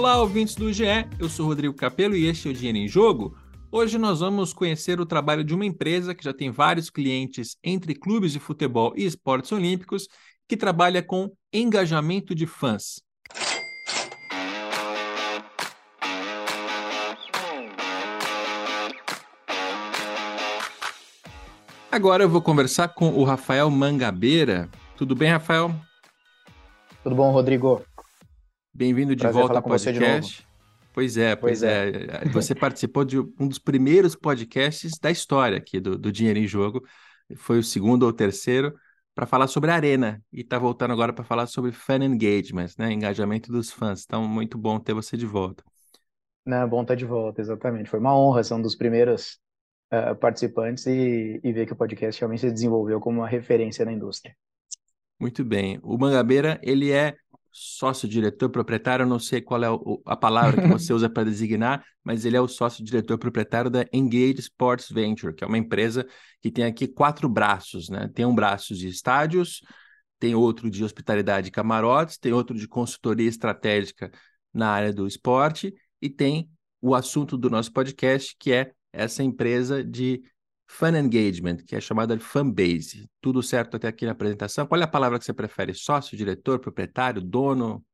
Olá, ouvintes do GE. Eu sou Rodrigo Capello e este é o Dinheiro em Jogo. Hoje nós vamos conhecer o trabalho de uma empresa que já tem vários clientes entre clubes de futebol e esportes olímpicos, que trabalha com engajamento de fãs. Agora eu vou conversar com o Rafael Mangabeira. Tudo bem, Rafael? Tudo bom, Rodrigo? Bem-vindo de volta ao podcast. Pois é, pois, pois é. é. Você participou de um dos primeiros podcasts da história aqui do, do Dinheiro em Jogo. Foi o segundo ou terceiro para falar sobre a Arena e está voltando agora para falar sobre fan engagement, né? Engajamento dos fãs. Então, muito bom ter você de volta. Não, bom estar tá de volta, exatamente. Foi uma honra ser um dos primeiros uh, participantes e, e ver que o podcast realmente se desenvolveu como uma referência na indústria. Muito bem. O Mangabeira, ele é sócio-diretor proprietário, eu não sei qual é a palavra que você usa para designar, mas ele é o sócio-diretor proprietário da Engage Sports Venture, que é uma empresa que tem aqui quatro braços, né? Tem um braço de estádios, tem outro de hospitalidade e camarotes, tem outro de consultoria estratégica na área do esporte e tem o assunto do nosso podcast, que é essa empresa de Fan Engagement, que é chamada de Fanbase. Tudo certo até aqui na apresentação? Qual é a palavra que você prefere? Sócio, diretor, proprietário, dono?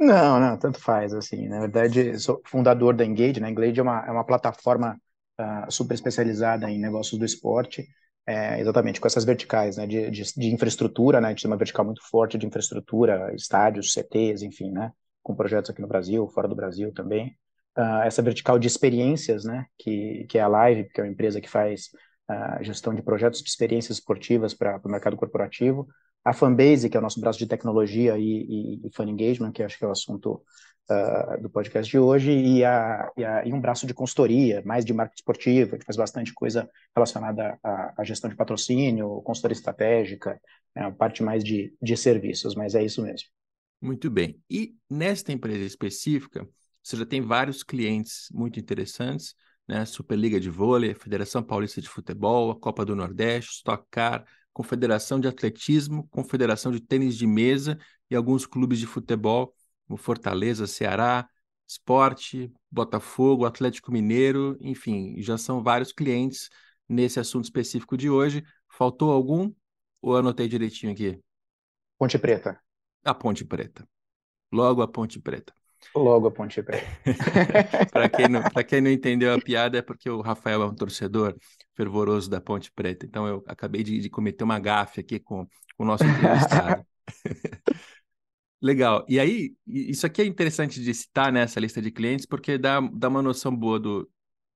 Não, não, tanto faz, assim. Na verdade, sou fundador da Engage, né? Engage é uma, é uma plataforma uh, super especializada em negócios do esporte, é, exatamente com essas verticais, né? De, de, de, infraestrutura, né? A gente tem uma vertical muito forte de infraestrutura, estádios, CTs, enfim, né? Com projetos aqui no Brasil, fora do Brasil também uh, essa vertical de experiências, né, que, que é a Live, que é uma empresa que faz uh, gestão de projetos de experiências esportivas para o mercado corporativo, a Fanbase, que é o nosso braço de tecnologia e, e, e Fan Engagement, que acho que é o assunto uh, do podcast de hoje, e, a, e, a, e, um braço de consultoria, mais de marketing esportivo, que faz bastante coisa relacionada à, gestão de patrocínio, consultoria estratégica, né, parte mais de, de serviços, mas é isso mesmo. Muito bem. E nesta empresa específica, você já tem vários clientes muito interessantes, né? Superliga de Vôlei, Federação Paulista de Futebol, a Copa do Nordeste, Stock Car, Confederação de Atletismo, Confederação de Tênis de Mesa e alguns clubes de futebol, como Fortaleza, Ceará, Esporte, Botafogo, Atlético Mineiro, enfim, já são vários clientes nesse assunto específico de hoje. Faltou algum ou anotei direitinho aqui? Ponte Preta. A Ponte Preta. Logo a Ponte Preta. Logo a Ponte Preta. para quem, não, quem não entendeu a piada, é porque o Rafael é um torcedor fervoroso da Ponte Preta. Então eu acabei de, de cometer uma gafe aqui com, com o nosso entrevistado. Legal. E aí, isso aqui é interessante de citar nessa lista de clientes, porque dá, dá uma noção boa do.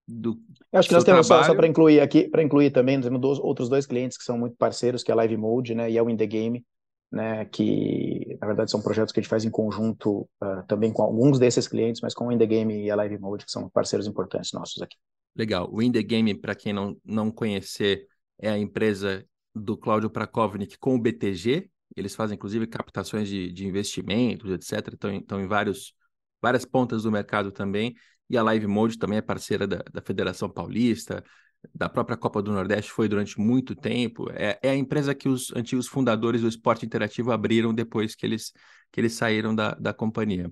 do acho que nós temos trabalho. só, só para incluir aqui, para incluir também, nós temos dois, outros dois clientes que são muito parceiros, que é a Live Mode né, e é o In The Game, né, que na verdade são projetos que a gente faz em conjunto uh, também com alguns desses clientes, mas com o In The Game e a Live Mode, que são parceiros importantes nossos aqui. Legal. O In The Game, para quem não, não conhecer, é a empresa do Cláudio Prakovnik com o BTG. Eles fazem, inclusive, captações de, de investimentos, etc. Estão, estão em vários, várias pontas do mercado também. E a Live Mode também é parceira da, da Federação Paulista, da própria Copa do Nordeste foi durante muito tempo. É, é, a empresa que os antigos fundadores do esporte interativo abriram depois que eles, que eles saíram da, da companhia.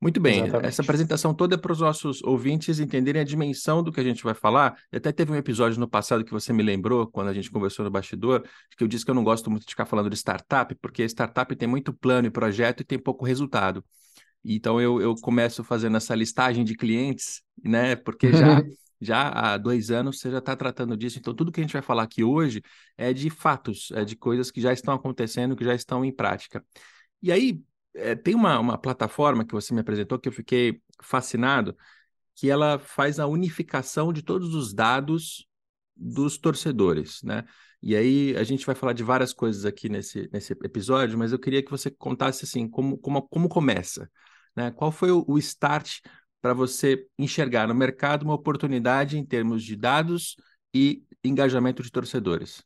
Muito bem, Exatamente. essa apresentação toda é para os nossos ouvintes entenderem a dimensão do que a gente vai falar. Até teve um episódio no passado que você me lembrou, quando a gente conversou no bastidor, que eu disse que eu não gosto muito de ficar falando de startup, porque startup tem muito plano e projeto e tem pouco resultado. Então eu, eu começo fazendo essa listagem de clientes, né? Porque já já há dois anos você já está tratando disso. Então, tudo que a gente vai falar aqui hoje é de fatos, é de coisas que já estão acontecendo, que já estão em prática. E aí, é, tem uma, uma plataforma que você me apresentou que eu fiquei fascinado, que ela faz a unificação de todos os dados dos torcedores, né? E aí a gente vai falar de várias coisas aqui nesse, nesse episódio, mas eu queria que você contasse assim como, como, como começa, né? Qual foi o, o start para você enxergar no mercado uma oportunidade em termos de dados e engajamento de torcedores?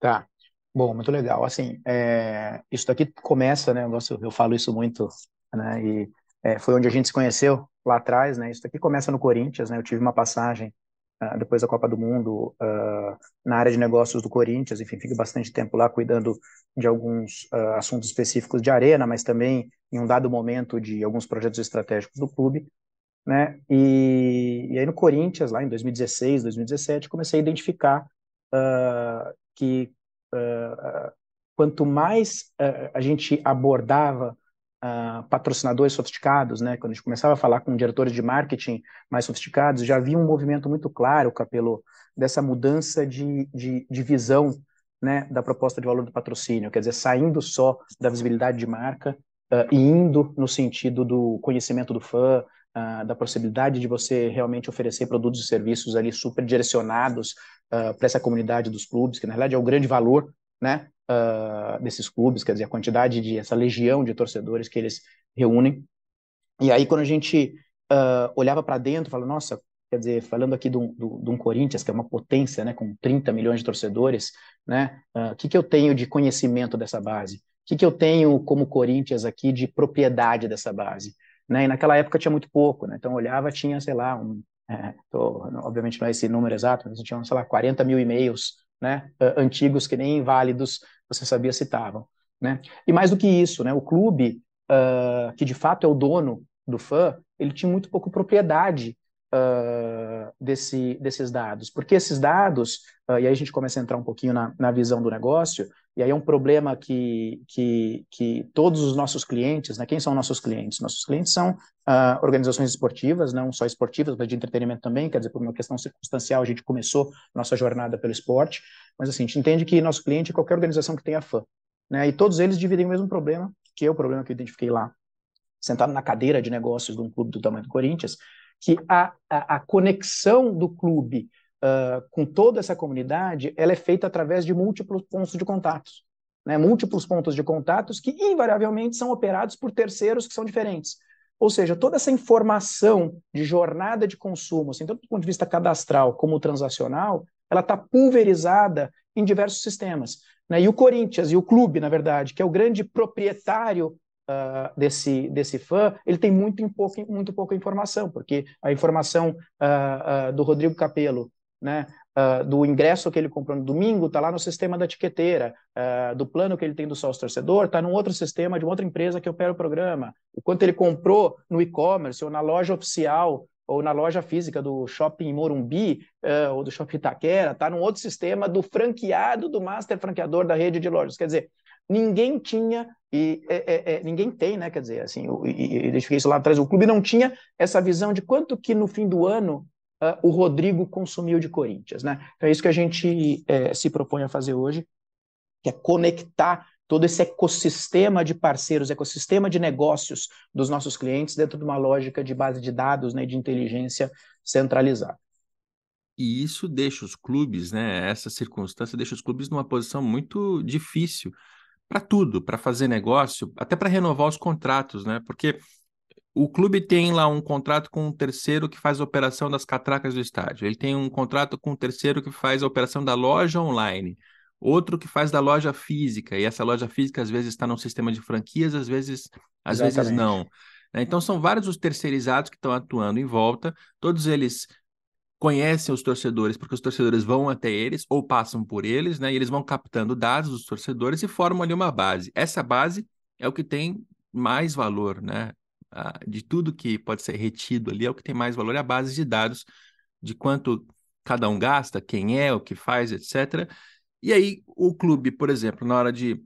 Tá. Bom, muito legal. Assim, é, isso daqui começa, né? Eu, eu falo isso muito, né? E é, foi onde a gente se conheceu lá atrás, né? Isso daqui começa no Corinthians, né? Eu tive uma passagem uh, depois da Copa do Mundo, uh, na área de negócios do Corinthians, enfim, fiquei bastante tempo lá cuidando de alguns assuntos específicos de arena, mas também em um dado momento de alguns projetos estratégicos do clube, né? E, e aí no Corinthians, lá em 2016, 2017, comecei a identificar que quanto mais a gente abordava uh, patrocinadores sofisticados, né? Quando a gente começava a falar com diretores de marketing mais sofisticados, já havia um movimento muito claro, Capelo, dessa mudança de, de, de visão né, da proposta de valor do patrocínio, quer dizer, saindo só da visibilidade de marca uh, e indo no sentido do conhecimento do fã, uh, da possibilidade de você realmente oferecer produtos e serviços ali super direcionados uh, para essa comunidade dos clubes, que na realidade é o grande valor né, uh, desses clubes, quer dizer, a quantidade de essa legião de torcedores que eles reúnem. E aí, quando a gente uh, olhava para dentro, falava, nossa, quer dizer, falando aqui de um, Corinthians, que é uma potência, né, com 30 milhões de torcedores, né, o uh, que, que eu tenho de conhecimento dessa base? O que, que eu tenho como Corinthians aqui de propriedade dessa base? Né, e naquela época tinha muito pouco, né, então olhava, tinha, sei lá, um, é, tô, obviamente não é esse número exato, mas tinha, sei lá, 40 mil e-mails né, antigos que nem inválidos você sabia se estavam. Né? E mais do que isso, né, o clube, uh, que de fato é o dono do fã, ele tinha muito pouco propriedade uh, desse, desses dados, porque esses dados, uh, e aí a gente começa a entrar um pouquinho na, na visão do negócio, e aí é um problema que, que, que todos os nossos clientes, né, quem são nossos clientes? Nossos clientes são uh, organizações esportivas, não só esportivas, mas de entretenimento também, quer dizer, por uma questão circunstancial, a gente começou nossa jornada pelo esporte, mas assim, a gente entende que nosso cliente é qualquer organização que tenha fã, né, e todos eles dividem o mesmo problema, que é o problema que eu identifiquei lá, sentado na cadeira de negócios de um clube do tamanho do Corinthians, que a, a, a conexão do clube com toda essa comunidade, ela é feita através de múltiplos pontos de contatos. Né? Múltiplos pontos de contatos que, invariavelmente, são operados por terceiros que são diferentes. Ou seja, toda essa informação de jornada de consumo, assim, tanto do ponto de vista cadastral como transacional, ela está pulverizada em diversos sistemas. Né? E o Corinthians, e o clube, na verdade, que é o grande proprietário uh, desse, desse fã, ele tem muito, pouco, muito pouca informação, porque a informação uh, uh, do Rodrigo Capello, né, do ingresso que ele comprou no domingo, está lá no sistema da etiqueteira, do plano que ele tem do sócio torcedor, está num outro sistema de uma outra empresa que opera o programa. O quanto ele comprou no e-commerce ou na loja oficial ou na loja física do Shopping Morumbi uh, ou do Shopping Itaquera, está num outro sistema do franqueado do master franqueador da rede de lojas. Quer dizer, ninguém tinha e é, é, é, ninguém tem, né? Quer dizer, assim, eu, eu deixei isso lá atrás. O clube não tinha essa visão de quanto que no fim do ano uh, o Rodrigo consumiu de Corinthians, né? Então é isso que a gente é, se propõe a fazer hoje, que é conectar todo esse ecossistema de parceiros, ecossistema de negócios dos nossos clientes dentro de uma lógica de base de dados, né, de inteligência centralizada. E isso deixa os clubes, né, essa circunstância deixa os clubes numa posição muito difícil, para tudo, para fazer negócio, até para renovar os contratos, né? Porque o clube tem lá um contrato com um terceiro que faz a operação das catracas do estádio. Ele tem um contrato com um terceiro que faz a operação da loja online. Outro que faz da loja física, e essa loja física às vezes está num sistema de franquias, às vezes, às vezes não. Né? Então são vários os terceirizados que estão atuando em volta, todos eles conhecem os torcedores, porque os torcedores vão até eles ou passam por eles, né? E eles vão captando dados dos torcedores e formam ali uma base. Essa base é o que tem mais valor, né? De tudo que pode ser retido ali, é o que tem mais valor, é a base de dados de quanto cada um gasta, quem é, o que faz, etc. E aí, o clube, por exemplo, na hora de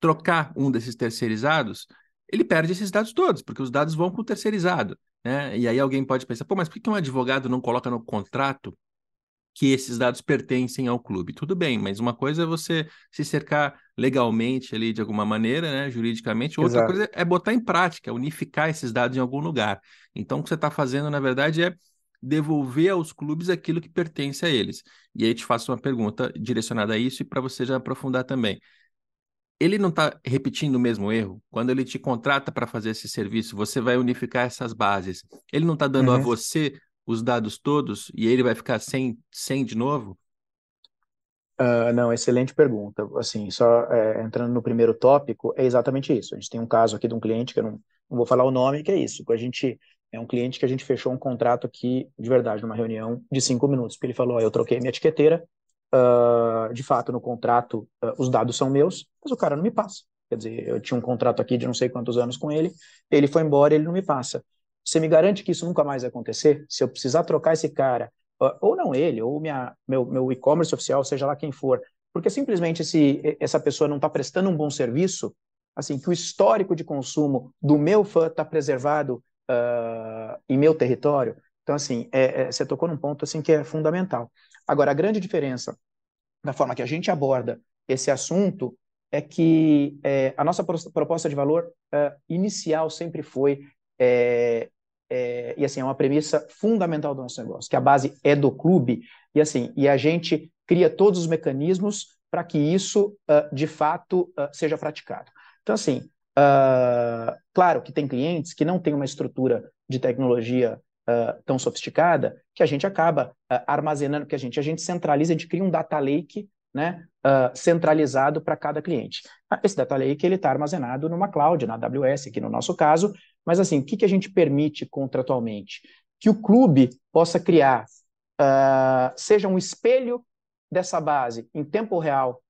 trocar um desses terceirizados, ele perde esses dados todos, porque os dados vão para o terceirizado. Né? E aí alguém pode pensar, pô, mas por que um advogado não coloca no contrato que esses dados pertencem ao clube? Tudo bem, mas uma coisa é você se cercar legalmente ali de alguma maneira, né, juridicamente, outra Exato. coisa é botar em prática, unificar esses dados em algum lugar. Então, o que você está fazendo, na verdade, é devolver aos clubes aquilo que pertence a eles. E aí te faço uma pergunta direcionada a isso e para você já aprofundar também ele não está repetindo o mesmo erro. Quando ele te contrata para fazer esse serviço, você vai unificar essas bases. Ele não está dando uhum. a você os dados todos e ele vai ficar sem, sem de novo? Uh, não, excelente pergunta. Assim, só é, entrando no primeiro tópico, é exatamente isso. A gente tem um caso aqui de um cliente que eu não, não vou falar o nome, que é isso. A gente é um cliente que a gente fechou um contrato aqui, de verdade, numa reunião de cinco minutos, ele falou, oh, eu troquei minha etiqueteira, uh, de fato, no contrato, uh, os dados são meus, mas o cara não me passa. Quer dizer, eu tinha um contrato aqui de não sei quantos anos com ele, ele foi embora, ele não me passa. Você me garante que isso nunca mais vai acontecer? Se eu precisar trocar esse cara, ou não ele, ou minha, meu, meu e-commerce oficial, seja lá quem for, porque simplesmente se essa pessoa não está prestando um bom serviço, assim, que o histórico de consumo do meu fã está preservado uh, em meu território. Então, assim, é, é, você tocou num ponto assim que é fundamental. Agora, a grande diferença da forma que a gente aborda esse assunto é que é, a nossa proposta de valor uh, inicial sempre foi é, é, e assim é uma premissa fundamental do nosso negócio, que a base é do clube e assim e a gente cria todos os mecanismos para que isso uh, de fato uh, seja praticado. Então assim Uh, claro que tem clientes que não têm uma estrutura de tecnologia uh, tão sofisticada que a gente acaba uh, armazenando, que a gente, a gente centraliza, a gente cria um data lake né, centralizado para cada cliente. Esse data lake ele está armazenado numa cloud, na AWS, aqui no nosso caso, mas assim, o que, que a gente permite contratualmente? Que o clube possa criar, seja um espelho dessa base em tempo real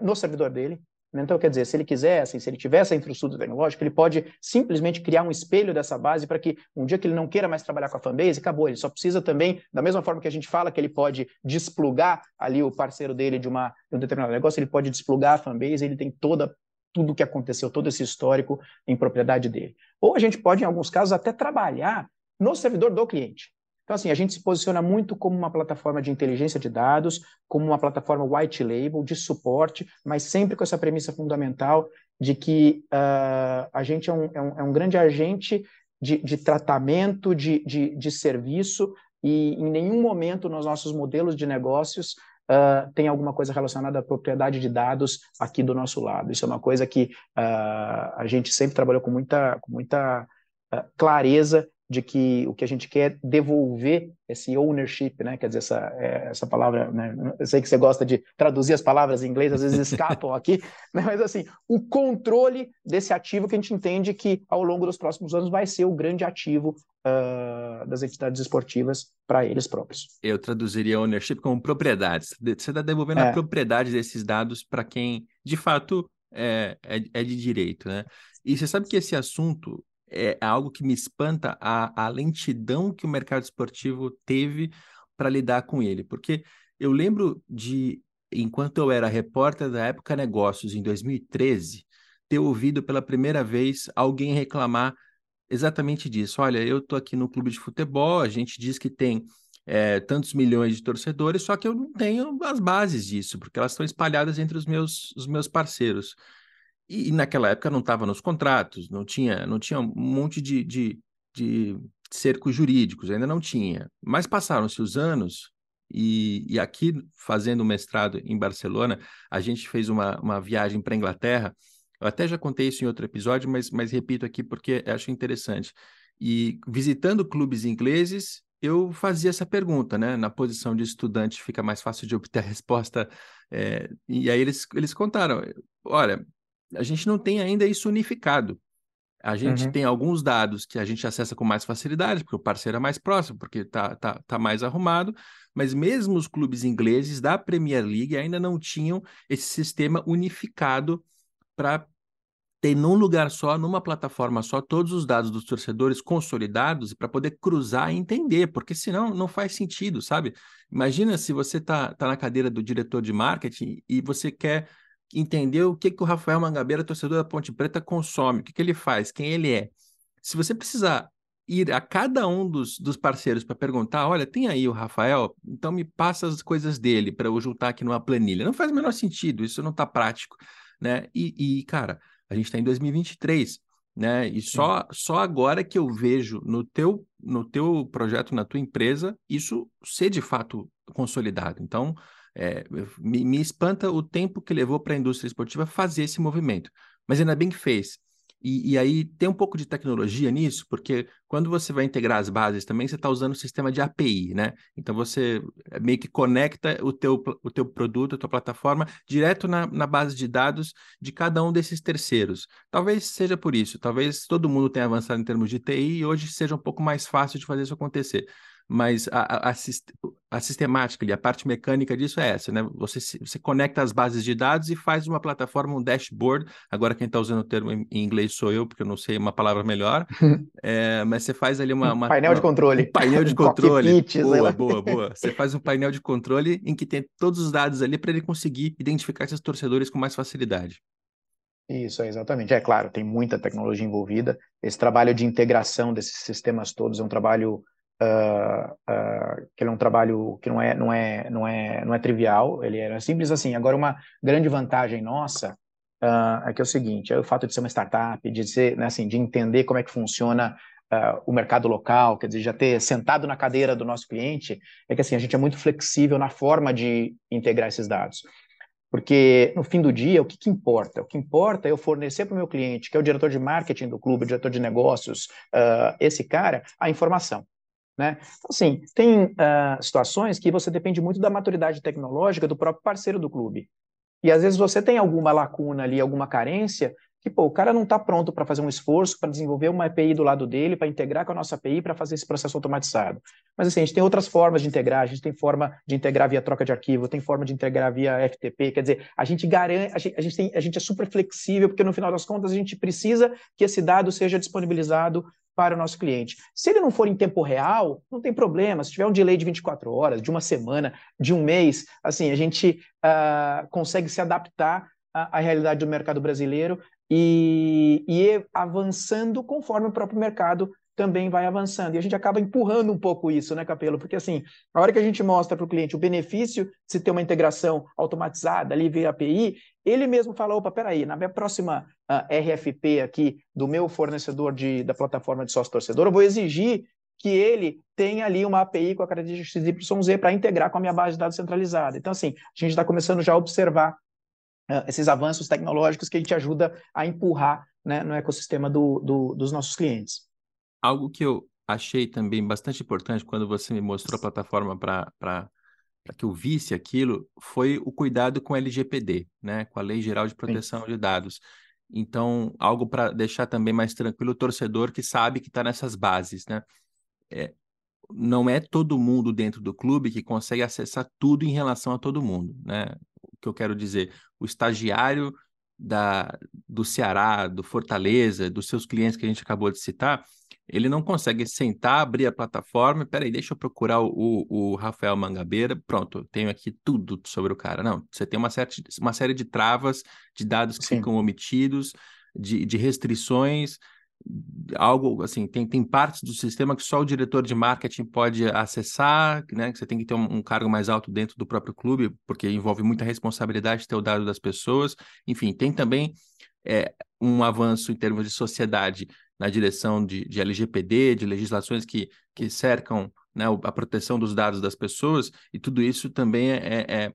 no servidor dele, então, quer dizer, se ele quiser, assim, se ele tiver essa infraestrutura tecnológica, ele pode simplesmente criar um espelho dessa base para que um dia que ele não queira mais trabalhar com a fanbase, acabou. Ele só precisa também, da mesma forma que a gente fala que ele pode desplugar ali o parceiro dele de, uma, de um determinado negócio, ele pode desplugar a fanbase, ele tem toda tudo o que aconteceu, todo esse histórico em propriedade dele. Ou a gente pode, em alguns casos, até trabalhar no servidor do cliente. Então, assim, a gente se posiciona muito como uma plataforma de inteligência de dados, como uma plataforma white label, de suporte, mas sempre com essa premissa fundamental de que uh, a gente é um, é, um, é um, grande agente de, de tratamento, de, de, de, serviço, e em nenhum momento nos nossos modelos de negócios uh, tem alguma coisa relacionada à propriedade de dados aqui do nosso lado. Isso é uma coisa que uh, a gente sempre trabalhou com muita, com muita clareza de que o que a gente quer é devolver esse ownership, né? Quer dizer, essa, é, essa palavra, né? Eu sei que você gosta de traduzir as palavras em inglês, às vezes escapam aqui, né? mas assim, o controle desse ativo que a gente entende que ao longo dos próximos anos vai ser o grande ativo uh, das entidades esportivas para eles próprios. Eu traduziria ownership como propriedades. Você está devolvendo é. a propriedade desses dados para quem, de fato, é, é, é de direito, né? E você sabe que esse assunto é algo que me espanta a, a lentidão que o mercado esportivo teve para lidar com ele. Porque eu lembro de, enquanto eu era repórter da Época Negócios, em 2013, ter ouvido pela primeira vez alguém reclamar exatamente disso. Olha, eu estou aqui no clube de futebol, a gente diz que tem é, tantos milhões de torcedores, só que eu não tenho as bases disso, porque elas estão espalhadas entre os meus, os meus parceiros. E, naquela época não estava nos contratos, não tinha, não tinha um monte de, de, de cercos jurídicos, ainda não tinha. Mas passaram-se os anos, e, e, aqui, fazendo o mestrado em Barcelona, a gente fez uma, uma viagem para a Inglaterra. Eu até já contei isso em outro episódio, mas, mas repito aqui porque acho interessante. E visitando clubes ingleses, eu fazia essa pergunta, né? Na posição de estudante fica mais fácil de obter a resposta. É, e aí eles, eles contaram: olha, a gente não tem ainda isso unificado. A gente uhum. tem alguns dados que a gente acessa com mais facilidade, porque o parceiro é mais próximo, porque está tá, tá mais arrumado, mas mesmo os clubes ingleses da Premier League ainda não tinham esse sistema unificado para ter num lugar só, numa plataforma só, todos os dados dos torcedores consolidados para poder cruzar e entender, porque senão não faz sentido, sabe? Imagina se você está tá na cadeira do diretor de marketing e você quer entender o que, que o Rafael Mangabeira, torcedor da Ponte Preta, consome, o que, que ele faz, quem ele é. Se você precisar ir a cada um dos, dos parceiros para perguntar, olha, tem aí o Rafael, então me passa as coisas dele para eu juntar aqui numa planilha. Não faz o menor sentido, isso não está prático, né? E, e, cara, a gente está em 2023, né? E só, só agora que eu vejo no teu, no teu projeto, na tua empresa, isso ser de fato consolidado. Então, é, me, me, espanta o tempo que levou para a indústria esportiva fazer esse movimento. Mas ainda bem que fez. E, e, aí tem um pouco de tecnologia nisso, porque quando você vai integrar as bases também, você está usando o sistema de API, né? Então você eh, meio que conecta o teu, o teu produto, a tua plataforma, direto na, na base de dados de cada um desses terceiros. Talvez seja por isso, talvez todo mundo tenha avançado em termos de TI e hoje seja um pouco mais fácil de fazer isso acontecer mas a, a, a, sistemática ali, a parte mecânica disso é essa, né? Você, você conecta as bases de dados e faz uma plataforma, um dashboard. Agora, quem está usando o termo em inglês sou eu, porque eu não sei uma palavra melhor. é, mas você faz ali uma. uma painel uma, de controle. Um painel de controle. boa, boa, boa. Você faz um painel de controle em que tem todos os dados ali para ele conseguir identificar esses torcedores com mais facilidade. Isso, é exatamente. É claro, tem muita tecnologia envolvida. Esse trabalho de integração desses sistemas todos é um trabalho uh, uh, que ele é um trabalho que não é, não é, não é, não é trivial, ele era simples assim. Agora, uma grande vantagem nossa uh, é que é o seguinte, é o fato de ser uma startup, de ser, né, assim, de entender como é que funciona o mercado local, quer dizer, já ter sentado na cadeira do nosso cliente, é que assim, a gente é muito flexível na forma de integrar esses dados. Porque, no fim do dia, o que, que importa? O que importa é eu fornecer para o meu cliente, que é o diretor de marketing do clube, o diretor de negócios, uh, esse cara, a informação. Né? Então, assim, tem uh, situações que você depende muito da maturidade tecnológica do próprio parceiro do clube. E às vezes você tem alguma lacuna ali, alguma carência, que pô, o cara não está pronto para fazer um esforço para desenvolver uma API do lado dele, para integrar com a nossa API, para fazer esse processo automatizado. Mas assim, a gente tem outras formas de integrar, a gente tem forma de integrar via troca de arquivo, tem forma de integrar via FTP, quer dizer, a gente garante, a gente, a gente, tem, a gente é super flexível, porque no final das contas a gente precisa que esse dado seja disponibilizado para o nosso cliente. Se ele não for em tempo real, não tem problema. Se tiver um delay de 24 horas, de uma semana, de um mês, assim, a gente uh, consegue se adaptar à, à, realidade do mercado brasileiro e, e avançando conforme o próprio mercado também vai avançando. E a gente acaba empurrando um pouco isso, né, Capelo? Porque assim, a hora que a gente mostra para o cliente o benefício de se ter uma integração automatizada ali via API, ele mesmo fala, opa, peraí, na minha próxima uh, ah, RFP aqui do meu fornecedor de, da plataforma de sócio torcedor, eu vou exigir que ele tenha ali uma API com a característica XYZ para integrar com a minha base de dados centralizada. Então, assim, a gente está começando já a observar uh, esses avanços tecnológicos que a gente ajuda a empurrar né, no ecossistema do, do, dos nossos clientes. Algo que eu achei também bastante importante quando você me mostrou a plataforma para que eu visse aquilo foi o cuidado com a LGPD, né, com a Lei Geral de Proteção Sim. de Dados. Então, algo para deixar também mais tranquilo o torcedor que sabe que está nessas bases, né? É, não é todo mundo dentro do clube que consegue acessar tudo em relação a todo mundo, né? O que eu quero dizer, o estagiário da, do Ceará, do Fortaleza, dos seus clientes que a gente acabou de citar, ele não consegue sentar, abrir a plataforma, peraí, deixa eu procurar o, o Rafael Mangabeira, pronto, tenho aqui tudo sobre o cara. Não, você tem uma, certa, uma série de travas, de dados que Sim. ficam omitidos, de, de restrições, algo assim, tem, tem partes do sistema que só o diretor de marketing pode acessar, né? Que você tem que ter um, um, cargo mais alto dentro do próprio clube, porque envolve muita responsabilidade ter o dado das pessoas. Enfim, tem também é, um avanço em termos de sociedade na direção de, de LGPD, de legislações que, que cercam né, a proteção dos dados das pessoas, e tudo isso também é, é, é,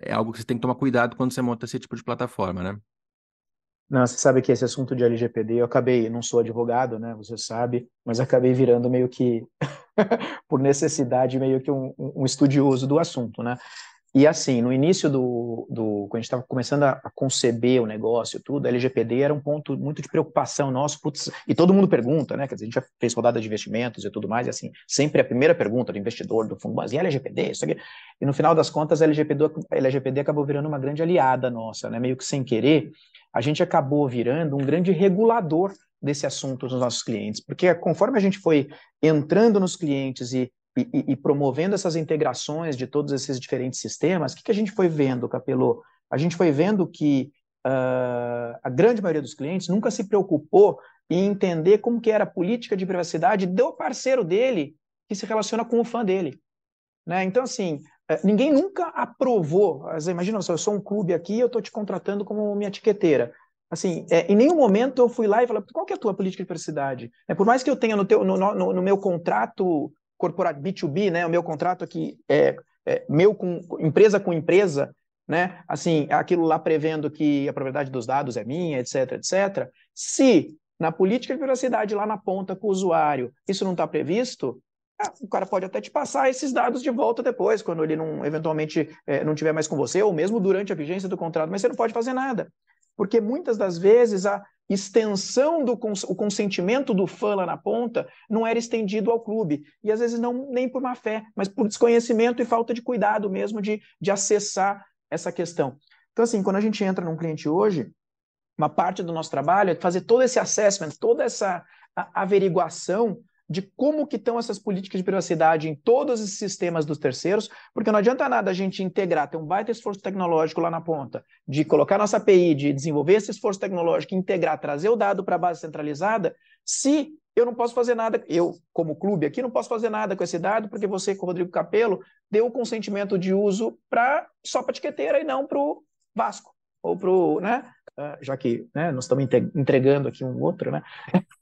é algo que você tem que tomar cuidado quando você monta esse tipo de plataforma, né? Não, você sabe que esse assunto de LGPD, eu acabei, não sou advogado, né, você sabe, mas acabei virando meio que, por necessidade, meio que um, um estudioso do assunto, né? E assim, no início do, do quando a gente estava começando a, conceber o negócio, tudo, a LGPD era um ponto muito de preocupação nosso, putz, e todo mundo pergunta, né? Quer dizer, a gente já fez rodada de investimentos e tudo mais, e assim, sempre a primeira pergunta do investidor, do fundo, mas e LGPD? Isso aqui? E no final das contas, a LGPD, a LGPD acabou virando uma grande aliada nossa, né? Meio que sem querer, a gente acabou virando um grande regulador desse assunto dos nossos clientes, porque conforme a gente foi entrando nos clientes e e, e, promovendo essas integrações de todos esses diferentes sistemas, o que, que a gente foi vendo, Capelô? A gente foi vendo que uh, a grande maioria dos clientes nunca se preocupou em entender como que era a política de privacidade do parceiro dele que se relaciona com o fã dele. Né? Então, assim, eh, ninguém nunca aprovou. Imagina, eu sou um clube aqui eu estou te contratando como minha etiqueteira. Assim, é, em nenhum momento eu fui lá e falei, qual que é a tua política de privacidade? É, por mais que eu tenha no, teu, no, no, no meu contrato corporativo B2B, né? O meu contrato aqui é, é meu com empresa com empresa, né? Assim, aquilo lá prevendo que a propriedade dos dados é minha, etc, etc. Se na política de privacidade lá na ponta com o usuário, isso não está previsto, ah, o cara pode até te passar esses dados de volta depois, quando ele não eventualmente é, não tiver mais com você, ou mesmo durante a vigência do contrato, mas você não pode fazer nada. Porque muitas das vezes a extensão do cons o consentimento do fã lá na ponta não era estendido ao clube. E às vezes não nem por má fé, mas por desconhecimento e falta de cuidado mesmo de, de acessar essa questão. Então, assim, quando a gente entra num cliente hoje, uma parte do nosso trabalho é fazer todo esse assessment, toda essa averiguação de como que estão essas políticas de privacidade em todos os sistemas dos terceiros, porque não adianta nada a gente integrar, ter um baita esforço tecnológico lá na ponta, de colocar nossa API, de desenvolver esse esforço tecnológico, integrar, trazer o dado para a base centralizada, se eu não posso fazer nada, eu, como clube aqui, não posso fazer nada com esse dado, porque você, com o Rodrigo Capello, deu o consentimento de uso para só para etiqueteira e não para o Vasco, ou para o, né, já que né, nós estamos entregando aqui um outro, né?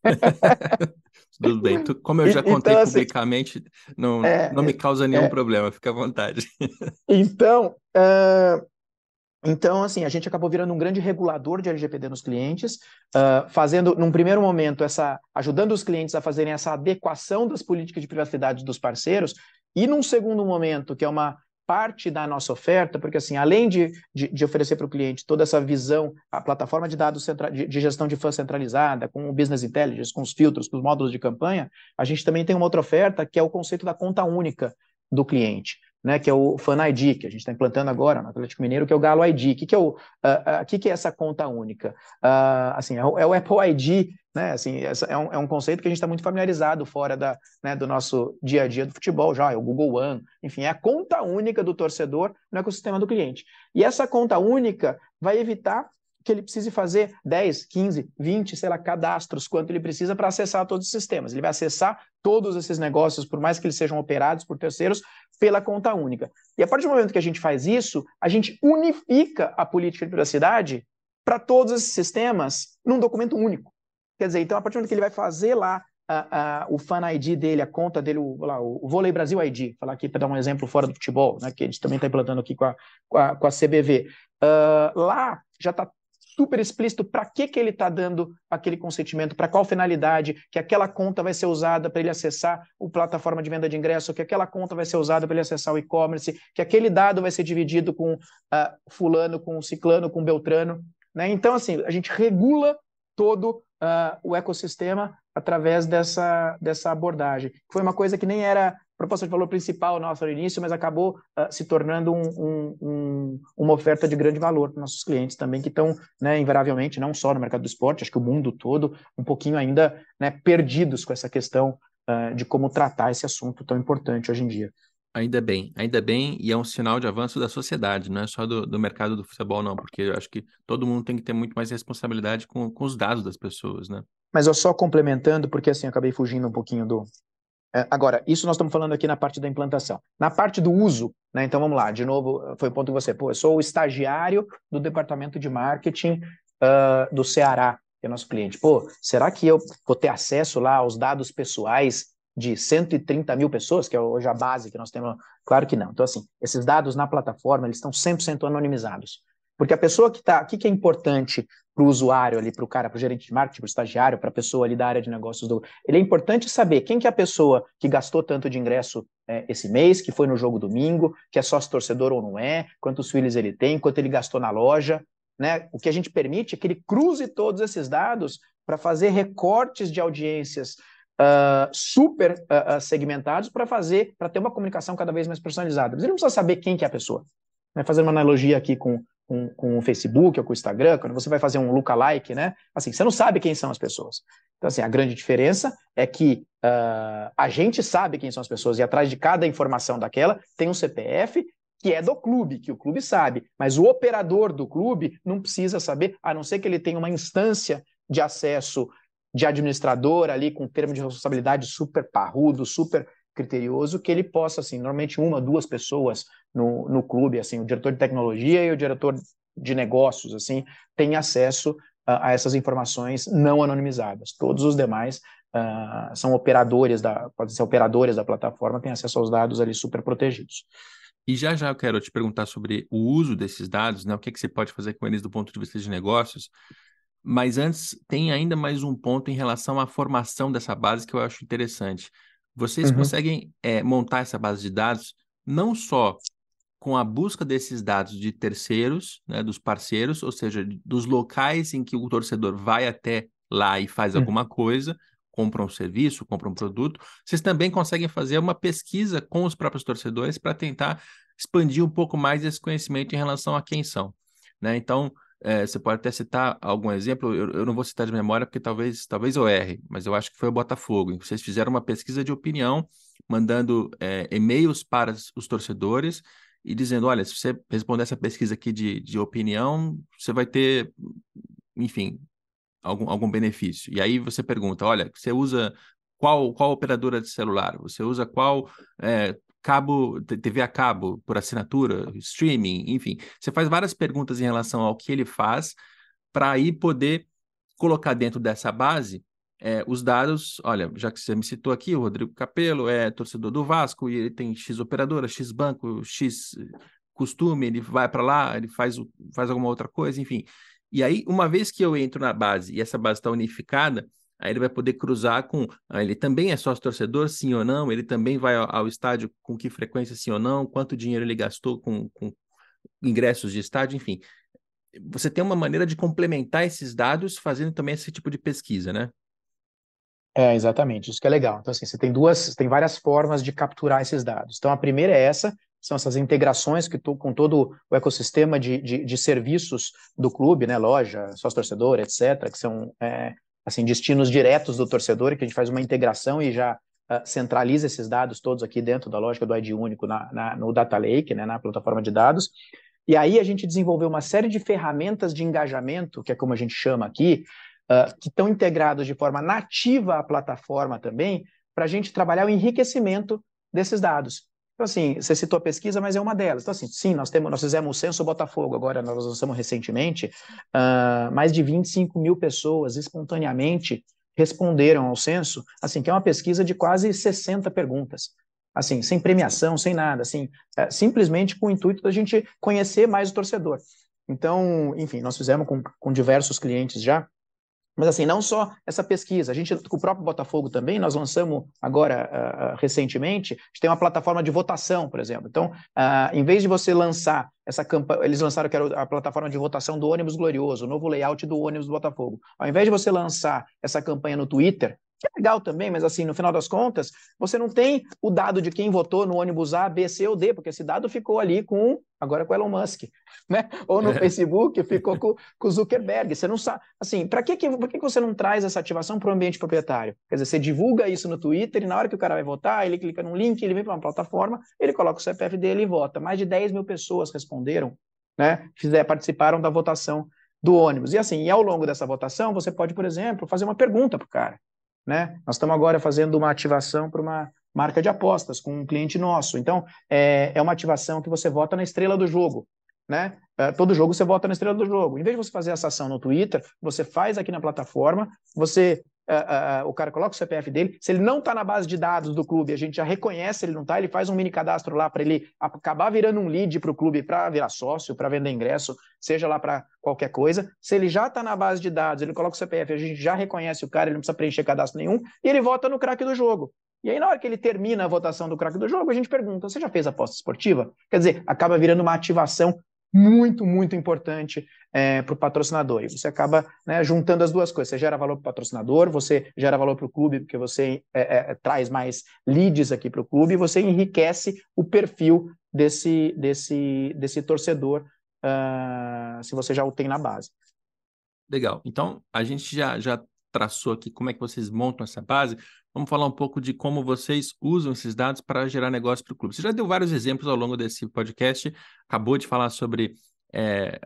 Tudo bem. Tu, como eu já contei então, assim, publicamente, não, é, não me causa nenhum é, problema, fica à vontade. Então, uh, então, assim, a gente acabou virando um grande regulador de LGPD nos clientes, uh, fazendo, num primeiro momento, essa, ajudando os clientes a fazerem essa adequação das políticas de privacidade dos parceiros, e num segundo momento, que é uma parte da nossa oferta, porque assim, além de, de, de oferecer para o cliente toda essa visão, a plataforma de dados centra, de, de, gestão de fã centralizada, com o business intelligence, com os filtros, com os módulos de campanha, a gente também tem uma outra oferta que é o conceito da conta única do cliente né, que é o Fan ID, que a gente está implantando agora no Atlético Mineiro, que é o Galo ID. O que, que, é, o, uh, uh, que, que é essa conta única? Uh, assim, é o, é o, Apple ID, né, assim, é um, é um conceito que a gente está muito familiarizado fora da, né, do nosso dia a dia do futebol, já é o Google One, enfim, é a conta única do torcedor no ecossistema do cliente. E essa conta única vai evitar que ele precise fazer 10, 15, 20, sei lá, cadastros, quanto ele precisa para acessar todos os sistemas. Ele vai acessar todos esses negócios, por mais que eles sejam operados por terceiros, pela conta única. E a partir do momento que a gente faz isso, a gente unifica a política de privacidade para todos esses sistemas num documento único. Quer dizer, então, a partir do momento que ele vai fazer lá o Fan ID dele, a conta dele, o, lá, o Vôlei Brasil ID, falar aqui para dar um exemplo fora do futebol, né, que a gente também está implantando aqui com a, com a, com a CBV. Uh, lá já está super explícito para que, que ele está dando aquele consentimento, para qual finalidade, que aquela conta vai ser usada para ele acessar a plataforma de venda de ingresso, que aquela conta vai ser usada para ele acessar o e-commerce, que aquele dado vai ser dividido com uh, fulano, com ciclano, com beltrano. Né? Então, assim, a gente regula todo uh, o ecossistema através dessa, dessa abordagem. Foi uma coisa que nem era proposta de valor principal nossa no início, mas acabou uh, se tornando um, um, um, uma oferta de grande valor para nossos clientes também, que estão, né, invariavelmente, não só no mercado do esporte, acho que o mundo todo, um pouquinho ainda né, perdidos com essa questão uh, de como tratar esse assunto tão importante hoje em dia. Ainda bem, ainda bem, e é um sinal de avanço da sociedade, não é só do, do mercado do futebol, não, porque eu acho que todo mundo tem que ter muito mais responsabilidade com, com os dados das pessoas, né? Mas eu só complementando, porque assim, eu acabei fugindo um pouquinho do, agora, isso nós estamos falando aqui na parte da implantação. Na parte do uso, né, então vamos lá, de novo, foi o ponto que você, pô, eu sou o estagiário do departamento de marketing uh, do Ceará, que é nosso cliente. Pô, será que eu vou ter acesso lá aos dados pessoais de 130 mil pessoas, que é hoje a base que nós temos? Claro que não. Então, assim, esses dados na plataforma, eles estão 100% anonimizados. Porque a pessoa que está. O que, que é importante para o usuário ali, para o cara, para o gerente de marketing, para o estagiário, para a pessoa ali da área de negócios do. Ele é importante saber quem que é a pessoa que gastou tanto de ingresso é, esse mês, que foi no jogo domingo, que é sócio torcedor ou não é, quantos filhos ele tem, quanto ele gastou na loja. Né? O que a gente permite é que ele cruze todos esses dados para fazer recortes de audiências uh, super uh, segmentados para fazer, para ter uma comunicação cada vez mais personalizada. Mas ele não precisa saber quem que é a pessoa. Né? Fazendo uma analogia aqui com com, com o Facebook ou com o Instagram, quando você vai fazer um lookalike, né? Assim, você não sabe quem são as pessoas. Então, assim, a grande diferença é que uh, a gente sabe quem são as pessoas e atrás de cada informação daquela tem um CPF que é do clube, que o clube sabe, mas o operador do clube não precisa saber, a não ser que ele tenha uma instância de acesso de administrador ali com termo de responsabilidade super parrudo, super criterioso, que ele possa, assim, normalmente uma, duas pessoas no, no clube, assim, o diretor de tecnologia e o diretor de negócios, assim, têm acesso a, a essas informações não anonimizadas. Todos os demais uh, são operadores da, podem ser operadores da plataforma, têm acesso aos dados ali super protegidos. E já já eu quero te perguntar sobre o uso desses dados, né? O que, é que você pode fazer com eles do ponto de vista de negócios. Mas antes, tem ainda mais um ponto em relação à formação dessa base que eu acho interessante. Vocês uhum. conseguem é, montar essa base de dados não só com a busca desses dados de terceiros, né, dos parceiros, ou seja, dos locais em que o torcedor vai até lá e faz uhum. alguma coisa, compra um serviço, compra um produto, vocês também conseguem fazer uma pesquisa com os próprios torcedores para tentar expandir um pouco mais esse conhecimento em relação a quem são. Né? Então, é, você pode até citar algum exemplo, eu, eu, não vou citar de memória porque talvez, talvez eu erre, mas eu acho que foi o Botafogo. Vocês fizeram uma pesquisa de opinião, mandando é, e-mails para os torcedores e dizendo: olha, se você responder essa pesquisa aqui de, de opinião, você vai ter, enfim, algum, algum benefício. E aí você pergunta: olha, você usa qual, qual operadora de celular? Você usa qual é, cabo, TV a cabo, por assinatura, streaming, enfim. Você faz várias perguntas em relação ao que ele faz para aí poder colocar dentro dessa base é, os dados. Olha, já que você me citou aqui, o Rodrigo Capello é torcedor do Vasco e ele tem X operadora, X banco, X costume, ele vai para lá, ele faz, faz alguma outra coisa, enfim. E aí, uma vez que eu entro na base e essa base está unificada, Aí ele vai poder cruzar com. Ah, ele também é sócio torcedor, sim ou não? Ele também vai ao, estádio com que frequência, sim ou não? Quanto dinheiro ele gastou com, com ingressos de estádio, enfim. Você tem uma maneira de complementar esses dados fazendo também esse tipo de pesquisa, né? É, exatamente, isso que é legal. Então, assim, você tem duas, tem várias formas de capturar esses dados. Então, a primeira é essa, são essas integrações que tu, com todo o ecossistema de, de, de serviços do clube, né, loja, sócio-torcedor, etc., que são é, assim, destinos diretos do torcedor, que a gente faz uma integração e já uh, centraliza esses dados todos aqui dentro da lógica do ID único na, na, no Data Lake, né, na plataforma de dados. E aí a gente desenvolveu uma série de ferramentas de engajamento, que é como a gente chama aqui, uh, que estão integrados de forma nativa à plataforma também, para a gente trabalhar o enriquecimento desses dados. Então, assim, você citou a pesquisa, mas é uma delas. Então, assim, sim, nós, temos, nós fizemos o Censo Botafogo, agora nós lançamos recentemente, uh, mais de 25 mil pessoas espontaneamente responderam ao censo, assim, que é uma pesquisa de quase 60 perguntas, assim, sem premiação, sem nada, assim, é, simplesmente com o intuito da gente conhecer mais o torcedor. Então, enfim, nós fizemos com, com diversos clientes já, mas assim, não só essa pesquisa, a gente, com o próprio Botafogo também, nós lançamos agora, uh, recentemente, a gente tem uma plataforma de votação, por exemplo. Então, uh, em vez de você lançar essa campanha, eles lançaram que era a plataforma de votação do ônibus glorioso, o novo layout do ônibus do Botafogo. Ao invés de você lançar essa campanha no Twitter, que é legal também, mas assim, no final das contas, você não tem o dado de quem votou no ônibus A, B, C ou D, porque esse dado ficou ali com, agora com Elon Musk, né? Ou no é. Facebook ficou com, com Zuckerberg. Você não sabe, assim, para que, que, que você não traz essa ativação para o ambiente proprietário? Quer dizer, você divulga isso no Twitter e na hora que o cara vai votar, ele clica num link, ele vem para uma plataforma, ele coloca o CPF dele e vota. Mais de 10 mil pessoas responderam, né? Fizer, participaram da votação do ônibus. E assim, e ao longo dessa votação, você pode, por exemplo, fazer uma pergunta para o cara. Né? Nós estamos agora fazendo uma ativação para uma marca de apostas com um cliente nosso. Então, é, é uma ativação que você vota na estrela do jogo. Né? É, todo jogo você vota na estrela do jogo. Em vez de você fazer essa ação no Twitter, você faz aqui na plataforma, você uh, uh, o cara coloca o CPF dele, se ele não está na base de dados do clube, a gente já reconhece ele não está, ele faz um mini cadastro lá para ele acabar virando um lead para o clube para virar sócio, para vender ingresso, seja lá para qualquer coisa. Se ele já está na base de dados, ele coloca o CPF, a gente já reconhece o cara, ele não precisa preencher cadastro nenhum, e ele vota no craque do jogo. E aí, na hora que ele termina a votação do craque do jogo, a gente pergunta: você já fez aposta esportiva? Quer dizer, acaba virando uma ativação muito, muito importante é, para o patrocinador. E você acaba né, juntando as duas coisas. Você gera valor para o patrocinador, você gera valor para o clube, porque você é, é, traz mais leads aqui para o clube, e você enriquece o perfil desse, desse, desse torcedor, uh, se você já o tem na base. Legal. Então, a gente já, já traçou aqui como é que vocês montam essa base. Vamos falar um pouco de como vocês usam esses dados para gerar negócio para o clube. Você já deu vários exemplos ao longo desse podcast, acabou de falar sobre é,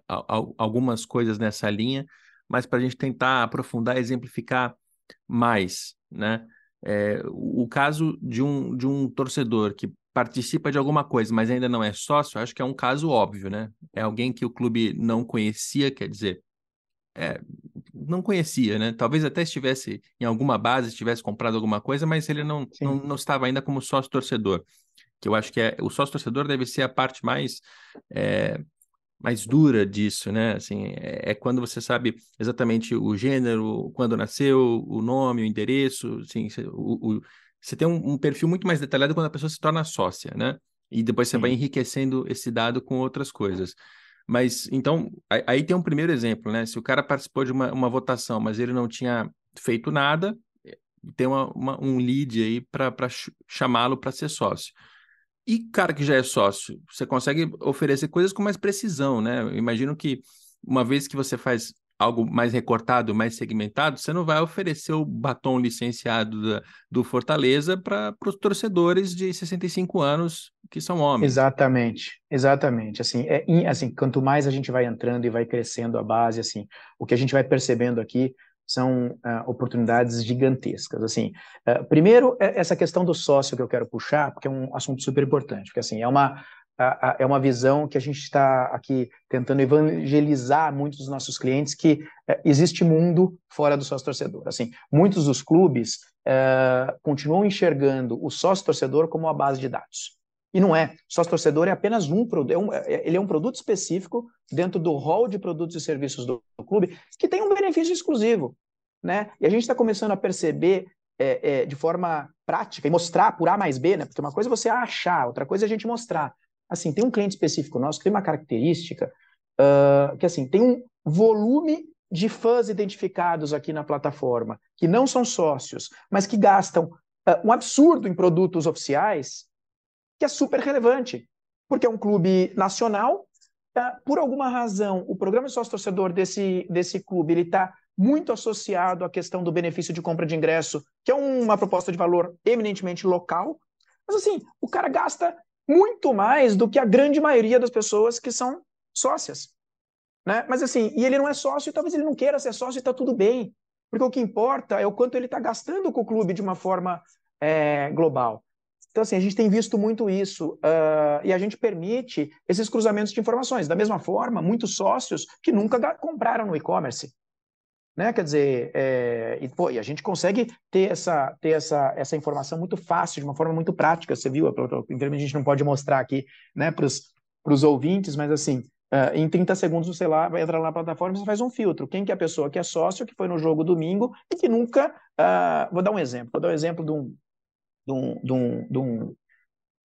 algumas coisas nessa linha, mas para a gente tentar aprofundar exemplificar mais, né? É, o caso de um, de um torcedor que participa de alguma coisa, mas ainda não é sócio, acho que é um caso óbvio, né? É alguém que o clube não conhecia, quer dizer, é, não conhecia, né? Talvez até estivesse em alguma base, tivesse comprado alguma coisa, mas ele não, não, não, estava ainda como sócio torcedor. Que eu acho que é, o sócio torcedor deve ser a parte mais é, mais dura disso, né? Assim, é, é, quando você sabe exatamente o gênero, quando nasceu, o nome, o endereço, assim, o, o, você tem um, um, perfil muito mais detalhado quando a pessoa se torna sócia, né? E depois você Sim. vai enriquecendo esse dado com outras coisas. Mas, então, aí, tem um primeiro exemplo, né? Se o cara participou de uma, uma votação, mas ele não tinha feito nada, tem uma, uma, um lead aí para chamá-lo para ser sócio. E cara que já é sócio, você consegue oferecer coisas com mais precisão, né? Eu imagino que uma vez que você faz algo mais recortado, mais segmentado, você não vai oferecer o batom licenciado da, do Fortaleza para os torcedores de 65 anos que são homens. Exatamente, exatamente. Assim, é, assim, quanto mais a gente vai entrando e vai crescendo a base, assim, o que a gente vai percebendo aqui são uh, oportunidades gigantescas. Assim, uh, primeiro é essa questão do sócio que eu quero puxar, porque é um assunto super importante, porque assim é uma é uma visão que a gente está aqui tentando evangelizar muitos dos nossos clientes que uh, existe mundo fora do sócio torcedor. Assim, muitos dos clubes continuam enxergando o sócio torcedor como uma base de dados. E não é. Sócio torcedor é apenas um produto, é um, é, ele é um produto específico dentro do rol de produtos e serviços do, do clube que tem um benefício exclusivo. Né? E a gente está começando a perceber é, é, de forma prática e mostrar por A mais B, né? Porque uma coisa é você achar, outra coisa é a gente mostrar. Assim, tem um cliente específico nosso que tem uma característica uh, que assim tem um volume de fãs identificados aqui na plataforma que não são sócios, mas que gastam uh, um absurdo em produtos oficiais que é super relevante, porque é um clube nacional. Tá? Por alguma razão, o programa de sócio-torcedor desse, desse clube está muito associado à questão do benefício de compra de ingresso, que é uma proposta de valor eminentemente local. Mas assim, o cara gasta muito mais do que a grande maioria das pessoas que são sócias. Né? Mas assim, e ele não é sócio, talvez ele não queira ser sócio e está tudo bem. Porque o que importa é o quanto ele está gastando com o clube de uma forma é, global. Então, assim, a gente tem visto muito isso uh, e a gente permite esses cruzamentos de informações. Da mesma forma, muitos sócios que nunca compraram no e-commerce. Né? Quer dizer, é, e, pô, e a gente consegue ter, essa, ter essa, essa informação muito fácil, de uma forma muito prática. Você viu, infelizmente a gente não pode mostrar aqui né, para os ouvintes, mas assim, uh, em 30 segundos você lá, vai entrar na plataforma e você faz um filtro. Quem que é a pessoa que é sócio, que foi no jogo domingo e que nunca. Uh, vou dar um exemplo, vou dar um exemplo de um, de um, de um, de um...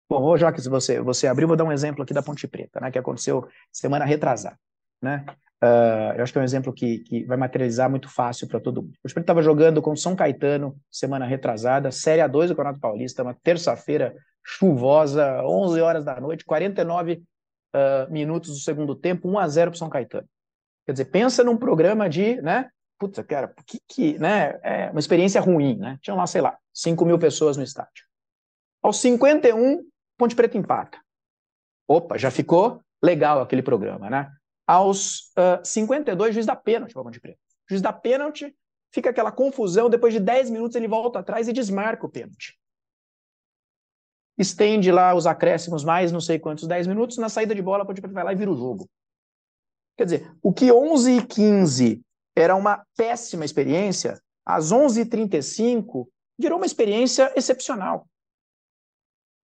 Bom, já que você, você abriu, vou dar um exemplo aqui da Ponte Preta, né, que aconteceu semana retrasada. Né? Uh, eu acho que é um exemplo que, que vai materializar muito fácil para todo mundo. O Preta estava jogando com São Caetano semana retrasada, Série A2 do Campeonato Paulista, uma terça-feira chuvosa, 11 horas da noite, 49 uh, ah, minutos do segundo tempo, 1 a 0 para São Caetano. Quer dizer, pensa num programa de, né, puta, cara, que, que, né, é uma experiência ruim, né? Tinham lá, sei lá, 5 mil pessoas no estádio. Aos 51, Ponte Preta empata. Opa, já ficou legal aquele programa, né? Aos uh, 52, juiz da pênalti para Ponte Preta. Juiz da pênalti, fica aquela confusão, depois de 10 minutos ele volta atrás e desmarca o pênalti. Estende lá os acréscimos mais não sei quantos 10 minutos, na saída de bola a Ponte Preta vai lá e vira o jogo. Quer dizer, o que 11 e 15 era uma péssima experiência, às 11h35 virou uma experiência excepcional.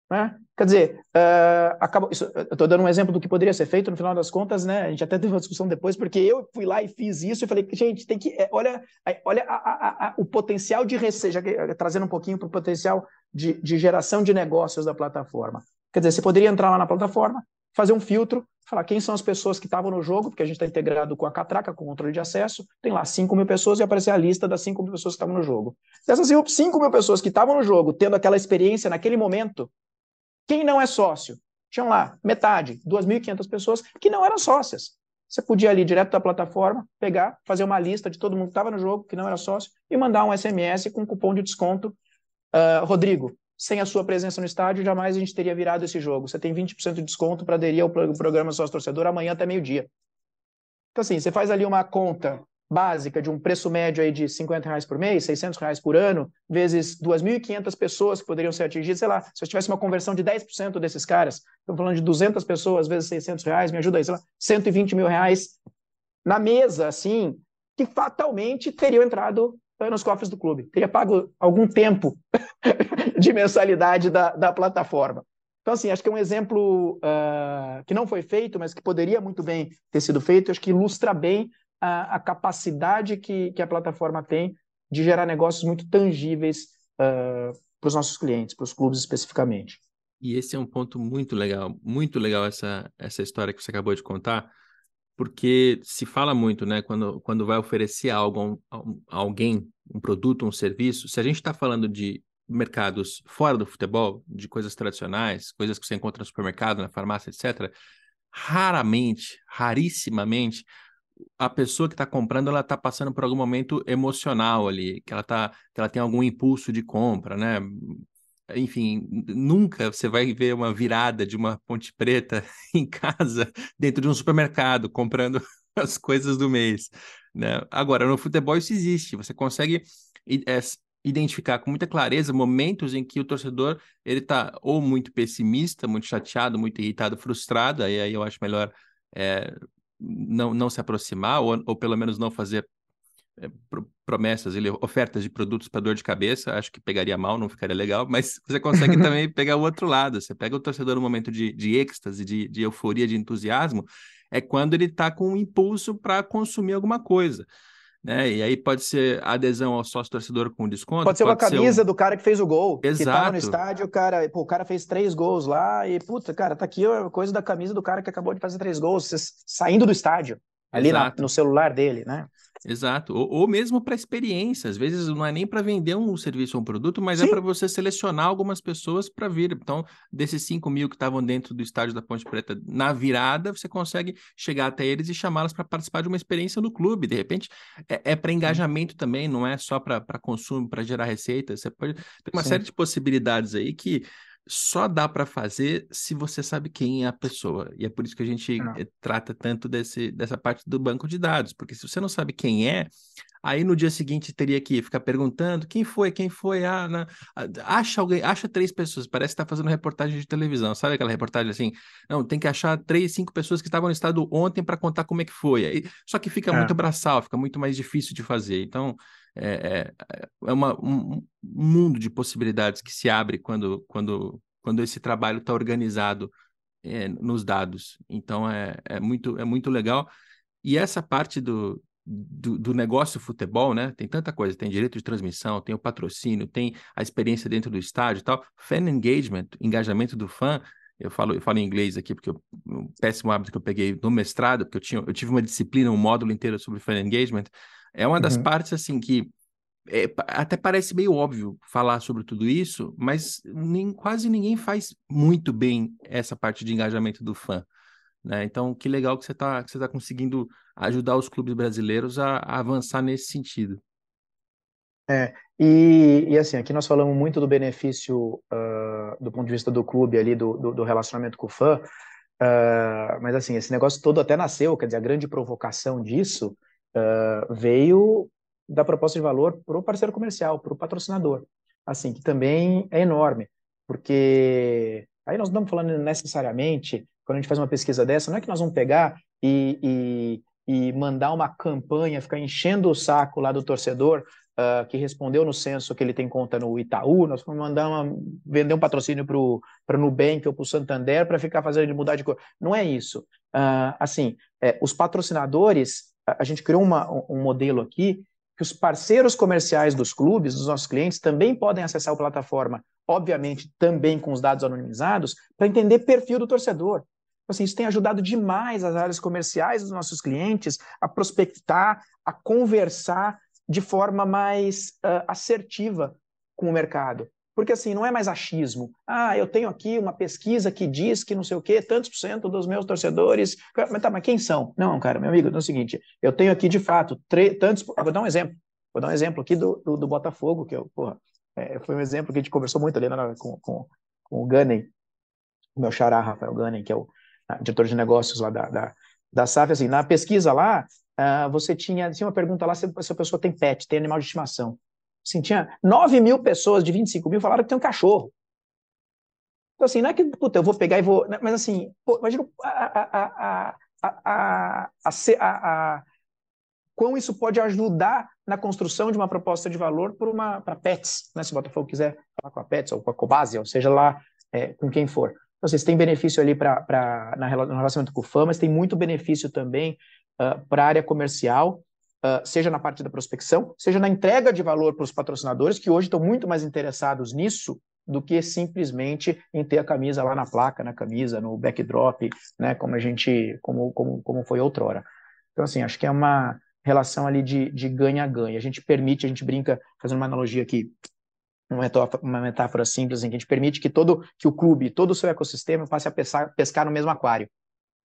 Né? Quer dizer, uh, acabou, isso, eu estou dando um exemplo do que poderia ser feito, no final das contas, né? A gente até teve uma discussão depois, porque eu fui lá e fiz isso e falei, gente, tem que. É, olha olha a, a, a, o potencial de receita, eh, trazendo um pouquinho para o potencial de, de geração de negócios da plataforma. Quer dizer, você poderia entrar lá na plataforma, fazer um filtro, falar quem são as pessoas que estavam no jogo, porque a gente está integrado com a Catraca, com o controle de acesso, tem lá 5 mil pessoas e aparecer a lista das 5 mil pessoas que estavam no jogo. Dessas 5 mil pessoas que estavam no jogo, tendo aquela experiência naquele momento, quem não é sócio? Tinham lá metade, 2.500 pessoas que não eram sócias. Você podia ali direto da plataforma, pegar, fazer uma lista de todo mundo que estava no jogo, que não era sócio, e mandar um SMS com um cupom de desconto. Uh, Rodrigo, sem a sua presença no estádio, jamais a gente teria virado esse jogo. Você tem 20% de desconto para aderir ao programa Sócio Torcedor amanhã até meio-dia. Então, assim, você faz ali uma conta básica de um preço médio aí de 50 reais por mês, 600 reais por ano, vezes 2.500 pessoas que poderiam ser atingidas, sei lá, se eu tivesse uma conversão de 10% desses caras, estamos falando de 200 pessoas vezes 600 reais, me ajuda aí, sei lá, 120 mil reais na mesa, assim, que fatalmente teriam entrado nos cofres do clube. Teria pago algum tempo de mensalidade da, da plataforma. Então, assim, acho que é um exemplo uh, que não foi feito, mas que poderia muito bem ter sido feito. Acho que ilustra bem a, a capacidade que, que a plataforma tem de gerar negócios muito tangíveis uh, para os nossos clientes, para os clubes especificamente. E esse é um ponto muito legal, muito legal essa, essa história que você acabou de contar, porque se fala muito, né, quando, quando vai oferecer algo a, a alguém, um produto, um serviço, se a gente está falando de mercados fora do futebol, de coisas tradicionais, coisas que você encontra no supermercado, na farmácia, etc., raramente, rarissimamente, a pessoa que está comprando ela está passando por algum momento emocional ali, que ela tá, que ela tem algum impulso de compra, né? Enfim, nunca você vai ver uma virada de uma ponte preta em casa dentro de um supermercado comprando as coisas do mês, né? Agora no futebol isso existe, você consegue é, identificar com muita clareza momentos em que o torcedor ele está ou muito pessimista, muito chateado, muito irritado, frustrado, aí, aí eu acho melhor é, não, não se aproximar, ou, ou pelo menos não fazer é, promessas, ele, ofertas de produtos para dor de cabeça, acho que pegaria mal, não ficaria legal, mas você consegue também pegar o outro lado. Você pega o torcedor no momento de, de êxtase, de, de euforia, de entusiasmo, é quando ele está com um impulso para consumir alguma coisa né? E aí pode ser adesão ao sócio torcedor com desconto. Pode ser pode uma camisa um... do cara que fez o gol. Exato. Que tava no estádio, o cara, pô, o cara fez três gols lá e, puta, cara, tá aqui a coisa da camisa do cara que acabou de fazer três gols, saindo do estádio, ali na, no celular dele, né? Exato, ou, ou mesmo para experiência. Às vezes não é nem para vender um serviço ou um produto, mas é Sim. é para você selecionar algumas pessoas para vir. Então, desses 5 mil que estavam dentro do estádio da Ponte Preta na virada, você consegue chegar até eles e chamá-los para participar de uma experiência no clube. De repente, é, é para engajamento também, não é só para consumo, para gerar receita. Você pode ter uma Sim. série de possibilidades aí que só dá para fazer se você sabe quem é a pessoa. E é por isso que a gente é. trata tanto desse, dessa parte do banco de dados, porque se você não sabe quem é, aí no dia seguinte teria que ficar perguntando quem foi, quem foi, ah, na... acha alguém, acha três pessoas, parece que está fazendo reportagem de televisão, sabe aquela reportagem assim? Não, tem que achar três, cinco pessoas que estavam no estado ontem para contar como é que foi. Aí, só que fica é. muito braçal, fica muito mais difícil de fazer. Então, é, é, é uma, um, mundo de possibilidades que se abre quando, quando, quando esse trabalho está organizado é, nos dados. Então é, é, muito, é muito legal. E essa parte do, do, do, negócio futebol, né? Tem tanta coisa, tem direito de transmissão, tem o patrocínio, tem a experiência dentro do estádio e tal. Fan engagement, engajamento do fã. Eu falo, eu falo em inglês aqui, porque eu, um péssimo hábito que eu peguei no mestrado, porque eu, tinha, eu tive uma disciplina, um módulo inteiro sobre fan engagement. É uma das uhum. partes, assim, que é, até parece meio óbvio falar sobre tudo isso, mas nem, quase ninguém faz muito bem essa parte de engajamento do fã. Né? Então, que legal que você está tá conseguindo ajudar os clubes brasileiros a, a avançar nesse sentido. É, e, e, assim, aqui nós falamos muito do benefício uh, do ponto de vista do clube ali, do, do, do relacionamento com o fã, uh, mas assim, esse negócio todo até nasceu, quer dizer, a grande provocação disso uh, veio da proposta de valor para o parceiro comercial, para o patrocinador, assim, que também é enorme, porque aí nós não estamos falando necessariamente, quando a gente faz uma pesquisa dessa, não é que nós vamos pegar e, e, e mandar uma campanha, ficar enchendo o saco lá do torcedor uh, que respondeu no censo que ele tem conta no Itaú, nós vamos mandar uma, vender um patrocínio para o Nubank ou para o Santander para ficar fazendo ele mudar de cor. Não é isso. Uh, assim, é, os patrocinadores, a, gente criou uma, um modelo aqui que os parceiros comerciais dos clubes, dos nossos clientes, também podem acessar a plataforma, obviamente também com os dados anonimizados, para entender perfil do torcedor. Então, assim, isso tem ajudado demais as áreas comerciais dos nossos clientes a prospectar, a conversar de forma mais uh, assertiva com o mercado. Porque assim, não é mais achismo. Ah, eu tenho aqui uma pesquisa que diz que não sei o quê, tantos por cento dos meus torcedores. Mas tá, mas quem são? Não, cara, meu amigo, é o seguinte, eu tenho aqui de fato tantos. Vou dar um exemplo. Vou dar um exemplo aqui do, do, do Botafogo, que eu, porra, é, foi um exemplo que a gente conversou muito ali né, com, com, com o Gunning, o meu xará, Rafael Gunning, que é o diretor de negócios lá da, da, da SAF. Assim, na pesquisa lá, uh, você tinha, tinha uma pergunta lá se, se a pessoa tem pet, tem animal de estimação. Assim, tinha 9 mil pessoas de 25 mil falaram que tem um cachorro. Então, assim, não é que, puta, eu vou pegar e vou. Né, mas, assim, pô, imagina a, a, a, a, quão isso pode ajudar na construção de uma proposta de valor para Pets, né? Se o Botafogo quiser falar com a Pets ou com a Cobase, ou seja lá é, com quem for. Então, vocês têm benefício ali para no relacionamento com o fã, mas tem muito benefício também uh, para a área comercial, uh, seja na parte da prospecção, seja na entrega de valor para os patrocinadores, que hoje estão muito mais interessados nisso do que simplesmente em ter a camisa lá na placa, na camisa, no backdrop, né, como a gente, como, como, como foi outrora. Então, assim, acho que é uma relação ali de ganha-ganha. A gente permite, a gente brinca, fazendo uma analogia aqui, uma metáfora, uma metáfora simples, em que a gente permite que todo que o clube, todo o seu ecossistema passe a pescar, pescar no mesmo aquário.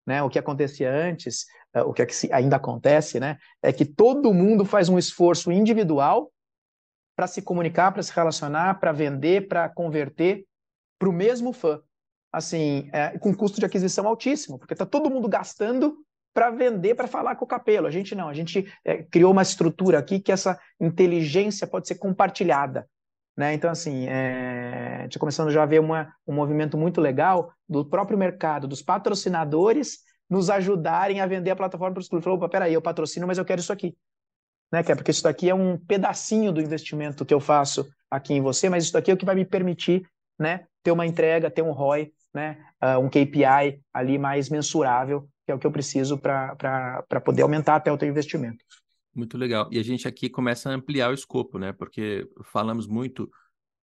Né? O que acontecia antes, uh, o que é ainda acontece, né? é que todo mundo faz um esforço individual para se comunicar, para se relacionar, para vender, para converter para o mesmo fã. Assim, é, com custo de aquisição altíssimo, porque está todo mundo gastando para vender, para falar com o capelo. A gente não, a gente é, criou uma estrutura aqui que essa inteligência pode ser compartilhada. Né? Então, assim, é, a gente começando já a ver uma, um movimento muito legal do próprio mercado, dos patrocinadores nos ajudarem a vender a plataforma para os clubes. Falou, opa, peraí, eu patrocino, mas eu quero isso aqui. Né, que é porque isso daqui é um pedacinho do investimento que eu faço aqui em você, mas isso daqui é o que vai me permitir né, ter uma entrega, ter um ROI, né, uh, um KPI ali mais mensurável, que é o que eu preciso para poder aumentar até o teu investimento. Muito legal. E a gente aqui começa a ampliar o escopo, né? Porque falamos muito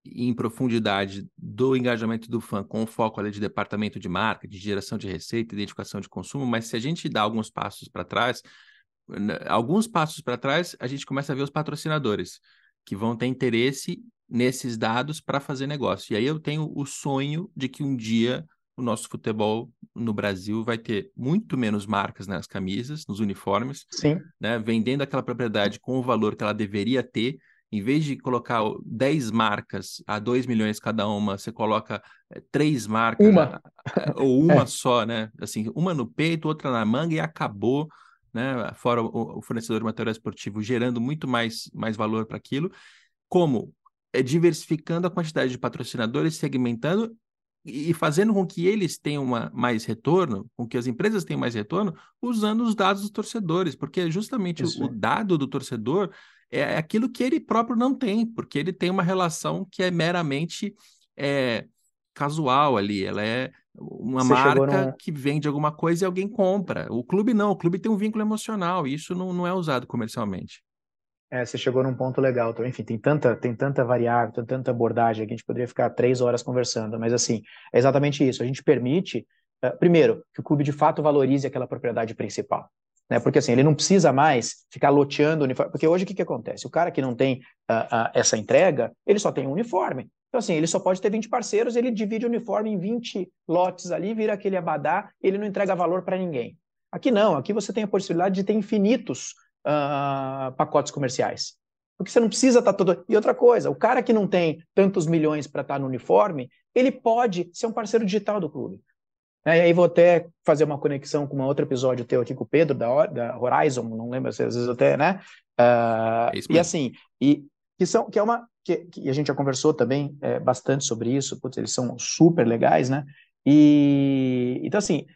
em profundidade do engajamento do fã com foco ali de departamento de marca, de geração de receita, identificação de consumo, mas se a gente dá alguns passos para trás, né, alguns passos para trás, a gente começa a ver os patrocinadores que vão ter interesse nesses dados para fazer negócio. E aí eu tenho o sonho de que um dia o nosso futebol no Brasil vai ter muito menos marcas nas camisas, nos uniformes, Sim. Né, vendendo aquela propriedade com o valor que ela deveria ter. Em vez de colocar 10 marcas a 2 milhões cada uma, você coloca é, três marcas, uma. ou uma é. só, né? Assim, uma no peito, outra na manga e acabou, né? Fora o, o fornecedor de material esportivo gerando muito mais, mais valor para aquilo. Como? É diversificando a quantidade de patrocinadores, segmentando e fazendo com que eles tenham uma, mais retorno, com que as empresas tenham mais retorno, usando os dados dos torcedores, porque justamente o, o, dado do torcedor é aquilo que ele próprio não tem, porque ele tem uma relação que é meramente é, casual ali, ela é uma Você marca no... que vende alguma coisa e alguém compra. O clube não, o clube tem um vínculo emocional, e isso não, não é usado comercialmente. É, você chegou num ponto legal. Então, enfim, tem tanta, tem tanta variável, tem tanta abordagem que a gente poderia ficar três horas conversando. Mas, assim, é exatamente isso. A gente permite, uh, primeiro, que o clube de fato valorize aquela propriedade principal. Né? Porque, assim, ele não precisa mais ficar loteando o uniforme. Porque hoje o que, que acontece? O cara que não tem uh, uh, essa entrega, ele só tem um uniforme. Então, assim, ele só pode ter 20 parceiros, ele divide o uniforme em 20 lotes ali, vira aquele abadá, ele não entrega valor para ninguém. Aqui não, aqui você tem a possibilidade de ter infinitos uh, pacotes comerciais. Porque você não precisa estar tá todo. E outra coisa, o cara que não tem tantos milhões para estar tá no uniforme, ele pode ser um parceiro digital do clube. É, e aí vou até fazer uma conexão com um outro episódio teu aqui com o Pedro, da, da Horizon, não lembro se às vezes até, né? Uh, é e assim, e que são que é uma que, que a gente já conversou também é, bastante sobre isso, putz, eles são super legais, né? E então assim,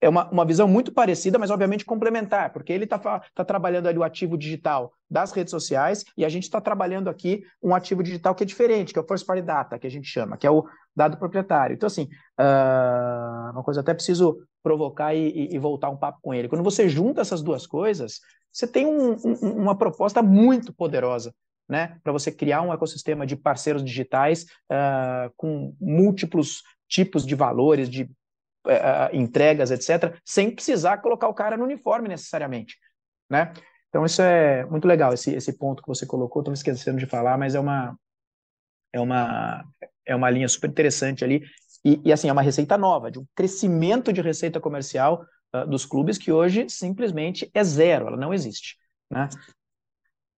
é uma, uma visão muito parecida, mas obviamente complementar, porque ele está tá trabalhando ali o ativo digital das redes sociais e a gente está trabalhando aqui um ativo digital que é diferente, que é o First Party Data, que a gente chama, que é o dado proprietário. Então, assim, uh, uma coisa até preciso provocar e, e, voltar um papo com ele. Quando você junta essas duas coisas, você tem um, um, uma proposta muito poderosa né, para você criar um ecossistema de parceiros digitais uh, com múltiplos tipos de valores, de entregas, etc., sem precisar colocar o cara no uniforme necessariamente, né? Então isso é muito legal, esse, esse ponto que você colocou, estou me esquecendo de falar, mas é uma, é uma, é uma linha super interessante ali, e, e assim, é uma receita nova, de um crescimento de receita comercial uh, dos clubes que hoje simplesmente é zero, ela não existe, né?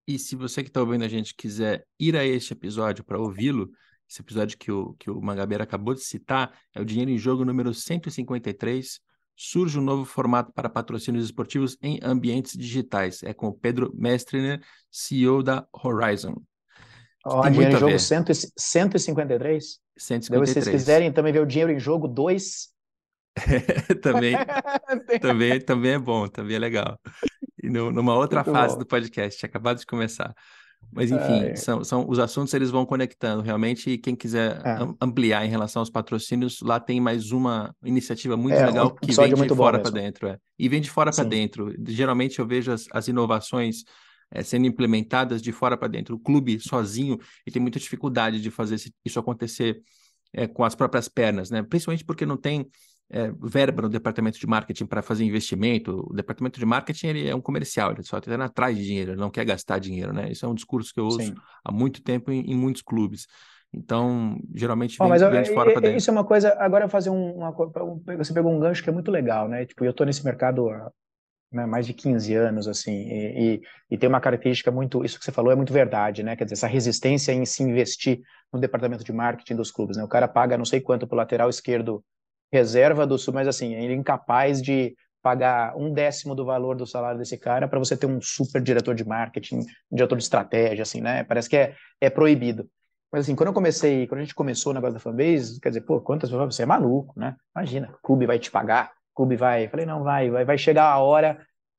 E se você que está ouvindo a gente quiser ir a este episódio para ouvi-lo, esse episódio que o, que o Mangabeira acabou de citar, é o Dinheiro em Jogo número 153. Surge um novo formato para patrocínios esportivos em ambientes digitais. É com o Pedro Mestriner, CEO da Horizon. Ó, oh, Dinheiro em Jogo 100, 153? 153. Se vocês quiserem também ver o Dinheiro em Jogo 2. também, também, também é bom, também é legal. E no, numa outra Muito fase bom. do podcast, acabado de começar. Mas enfim, é... são, são os assuntos eles vão conectando realmente. E quem quiser é. ampliar em relação aos patrocínios, lá tem mais uma iniciativa muito é, legal um que vem de fora para dentro. É. E vem de fora para dentro. Geralmente eu vejo as, as inovações é, sendo implementadas de fora para dentro. O clube sozinho ele tem muita dificuldade de fazer isso acontecer é, com as próprias pernas, né? Principalmente porque não tem é, verba no departamento de marketing para fazer investimento. O departamento de marketing ele é um comercial, ele só está indo atrás de dinheiro, ele não quer gastar dinheiro, né? Isso é um discurso que eu ouço Sim. há muito tempo em, em, muitos clubes. Então, geralmente vem, oh, vem de fora para dentro. Isso é uma coisa. Agora, fazer um, uma, Você pegou um gancho que é muito legal, né? Tipo, eu estou nesse mercado há né, mais de 15 anos, assim, e, e, e, tem uma característica muito. Isso que você falou é muito verdade, né? Quer dizer, essa resistência em se investir no departamento de marketing dos clubes, né? O cara paga não sei quanto para o lateral esquerdo reserva do Sul, mas assim, ele é incapaz de pagar um décimo do valor do salário desse cara para você ter um super diretor de marketing, diretor de estratégia, assim, né? Parece que é, é proibido. Mas assim, quando eu comecei, quando a gente começou o negócio da fanbase, quer dizer, pô, quantas pessoas, você é maluco, né? Imagina, o clube vai te pagar, o clube vai. Eu falei, não, vai, vai, vai chegar a hora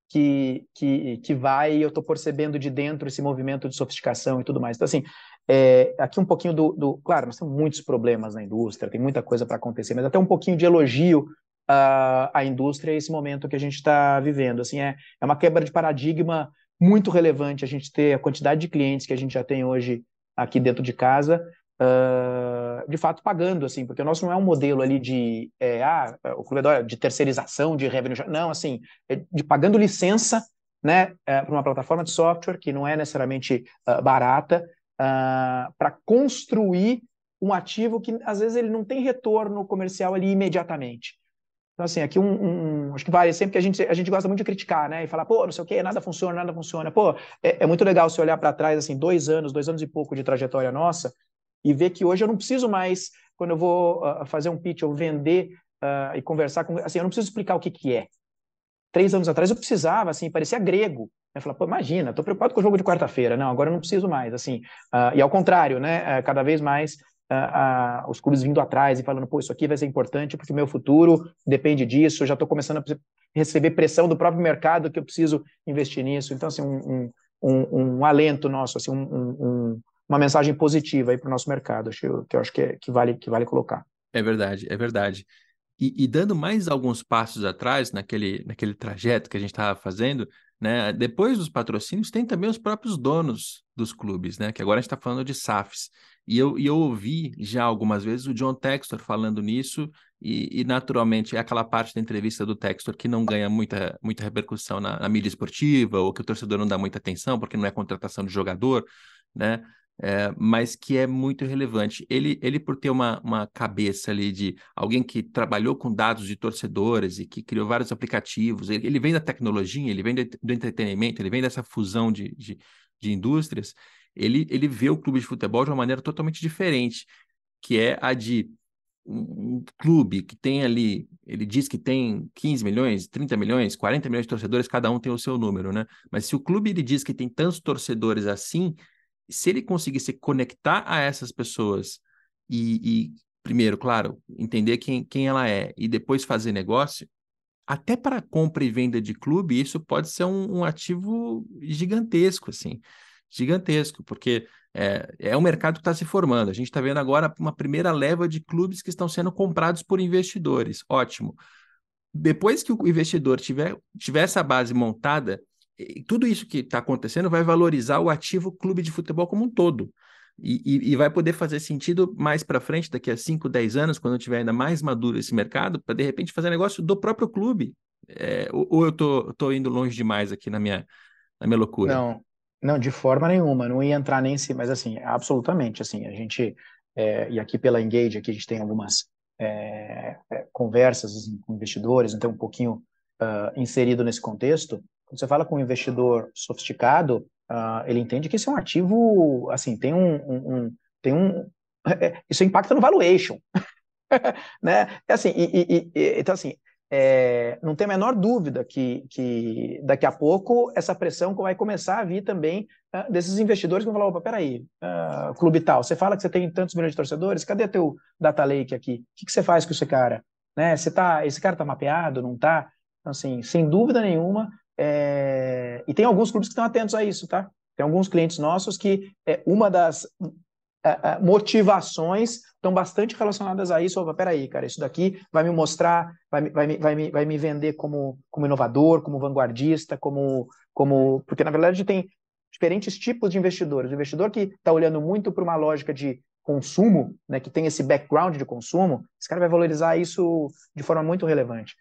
que, que, que vai eu estou percebendo de dentro esse movimento de sofisticação e tudo mais. Então, assim, é, aqui um pouquinho do, do, Claro, nós temos muitos problemas na indústria, tem muita coisa para acontecer, mas até um pouquinho de elogio à, à indústria esse momento que a gente está vivendo. Assim, é, é uma quebra de paradigma muito relevante a gente ter a quantidade de clientes que a gente já tem hoje aqui dentro de casa, uh, de fato pagando, assim, porque o nosso não é um modelo ali de, é, ah, o clube de terceirização, de revenue, não, assim, é de pagando licença, né, é, para uma plataforma de software que não é necessariamente uh, barata, uh, ah, para construir um ativo que às vezes ele não tem retorno comercial ali imediatamente. Então, assim, aqui um, um, acho que vale sempre que a gente, a gente gosta muito de criticar, né? E falar, pô, não sei o quê, nada funciona, nada funciona. Pô, é, é muito legal você olhar para trás, assim, dois anos, dois anos e pouco de trajetória nossa, e ver que hoje eu não preciso mais, quando eu vou uh, fazer um pitch ou vender uh, e conversar com. Assim, eu não preciso explicar o que, que é. Três anos atrás eu precisava, assim, parecia grego. Eu falava, pô, imagina, estou preocupado com o jogo de quarta-feira. Não, agora eu não preciso mais, assim. Uh, e ao contrário, né? Uh, cada vez mais uh, os clubes vindo atrás e falando, pô, isso aqui vai ser importante porque o meu futuro depende disso. Eu já estou começando a receber pressão do próprio mercado que eu preciso investir nisso. Então, assim, um, um, um, um alento nosso, assim, um, uma mensagem positiva para o nosso mercado, acho, que eu acho que, é, que, vale, que vale colocar. É verdade, é verdade. E, e, dando mais alguns passos atrás naquele, naquele trajeto que a gente estava fazendo, né? Depois dos patrocínios, tem também os próprios donos dos clubes, né? Que agora a gente está falando de SAFs. E eu, e eu ouvi já algumas vezes o John Textor falando nisso, e, e, naturalmente é aquela parte da entrevista do Textor que não ganha muita, muita repercussão na, na mídia esportiva, ou que o torcedor não dá muita atenção, porque não é contratação de jogador, né? É, mas que é muito relevante. Ele, ele por ter uma, uma cabeça ali de alguém que trabalhou com dados de torcedores e que criou vários aplicativos, ele, ele vem da tecnologia, ele vem do, do, entretenimento, ele vem dessa fusão de, de, de indústrias, ele, ele vê o clube de futebol de uma maneira totalmente diferente, que é a de um clube que tem ali, ele diz que tem 15 milhões, 30 milhões, 40 milhões de torcedores, cada um tem o seu número, né? Mas se o clube ele diz que tem tantos torcedores assim, se ele conseguir se conectar a essas pessoas e, e, primeiro, claro, entender quem, quem ela é e depois fazer negócio, até para compra e venda de clube, isso pode ser um, um ativo gigantesco, assim, gigantesco, porque é, é um mercado que está se formando. A gente está vendo agora uma primeira leva de clubes que estão sendo comprados por investidores. Ótimo. Depois que o investidor tiver, tiver essa base montada, tudo isso que está acontecendo vai valorizar o ativo clube de futebol como um todo. E, e, e vai poder fazer sentido mais para frente, daqui a 5, 10 anos, quando tiver ainda mais maduro esse mercado, para de repente fazer negócio do próprio clube. É, ou, ou, eu tô, tô indo longe demais aqui na minha, na minha loucura? Não, não, de forma nenhuma, não ia entrar nem se, mas assim, absolutamente, assim, a gente, é, e aqui pela Engage, aqui a gente tem algumas é, é conversas assim, com investidores, então um pouquinho uh, inserido nesse contexto, quando você fala com um investidor sofisticado, uh, ele entende que esse é um ativo, assim, tem um, um, um tem um, é, isso impacta no valuation, né? É assim, e, e, e, então assim, é, não tem a menor dúvida que, que daqui a pouco essa pressão vai começar a vir também uh, desses investidores que vão falar, opa, peraí, uh, clube tal, você fala que você tem tantos milhões de torcedores, cadê teu data lake aqui? O que, que você faz com esse cara? Né? Você tá, esse cara tá mapeado, não tá? Então, assim, sem dúvida nenhuma, é... E tem alguns clubes que estão atentos a isso, tá? Tem alguns clientes nossos que é, uma das é, é, motivações estão bastante relacionadas a isso. Opa, peraí, cara, isso daqui vai me mostrar, vai, vai, vai, me, vai me vender como, como inovador, como vanguardista, como, como. Porque, na verdade, tem diferentes tipos de investidores. O investidor que está olhando muito para uma lógica de consumo, né, que tem esse background de consumo, esse cara vai valorizar isso de forma muito relevante.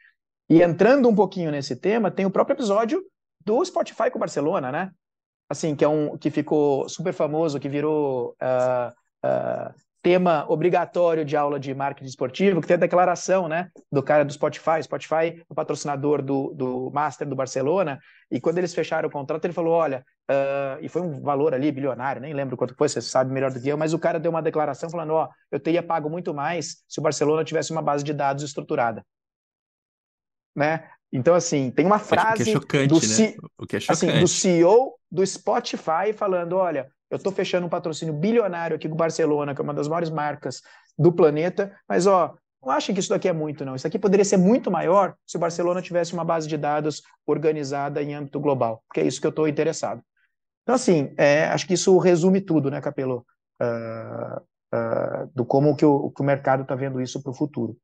E entrando um pouquinho nesse tema, tem o próprio episódio do Spotify com o Barcelona, né? Assim, que é um que ficou super famoso, que virou uh, uh, tema obrigatório de aula de marketing esportivo, que tem a declaração, né, do cara do Spotify. Spotify é o patrocinador do, do Master do Barcelona, e quando eles fecharam o contrato, ele falou, olha, uh, e foi um valor ali bilionário, nem lembro quanto foi, você sabe melhor do que eu, mas o cara deu uma declaração falando, ó, eu teria pago muito mais se o Barcelona tivesse uma base de dados estruturada né? Então, assim, tem uma frase o que é chocante, do, né? o que é assim, do CEO do Spotify falando: olha, eu estou fechando um patrocínio bilionário aqui com o Barcelona, que é uma das maiores marcas do planeta, mas ó, não achem que isso daqui é muito, não. Isso aqui poderia ser muito maior se o Barcelona tivesse uma base de dados organizada em âmbito global, porque é isso que eu estou interessado. Então, assim, é, acho que isso resume tudo, né, Capelo? Uh, uh, do como que o, que o mercado está vendo isso para o futuro.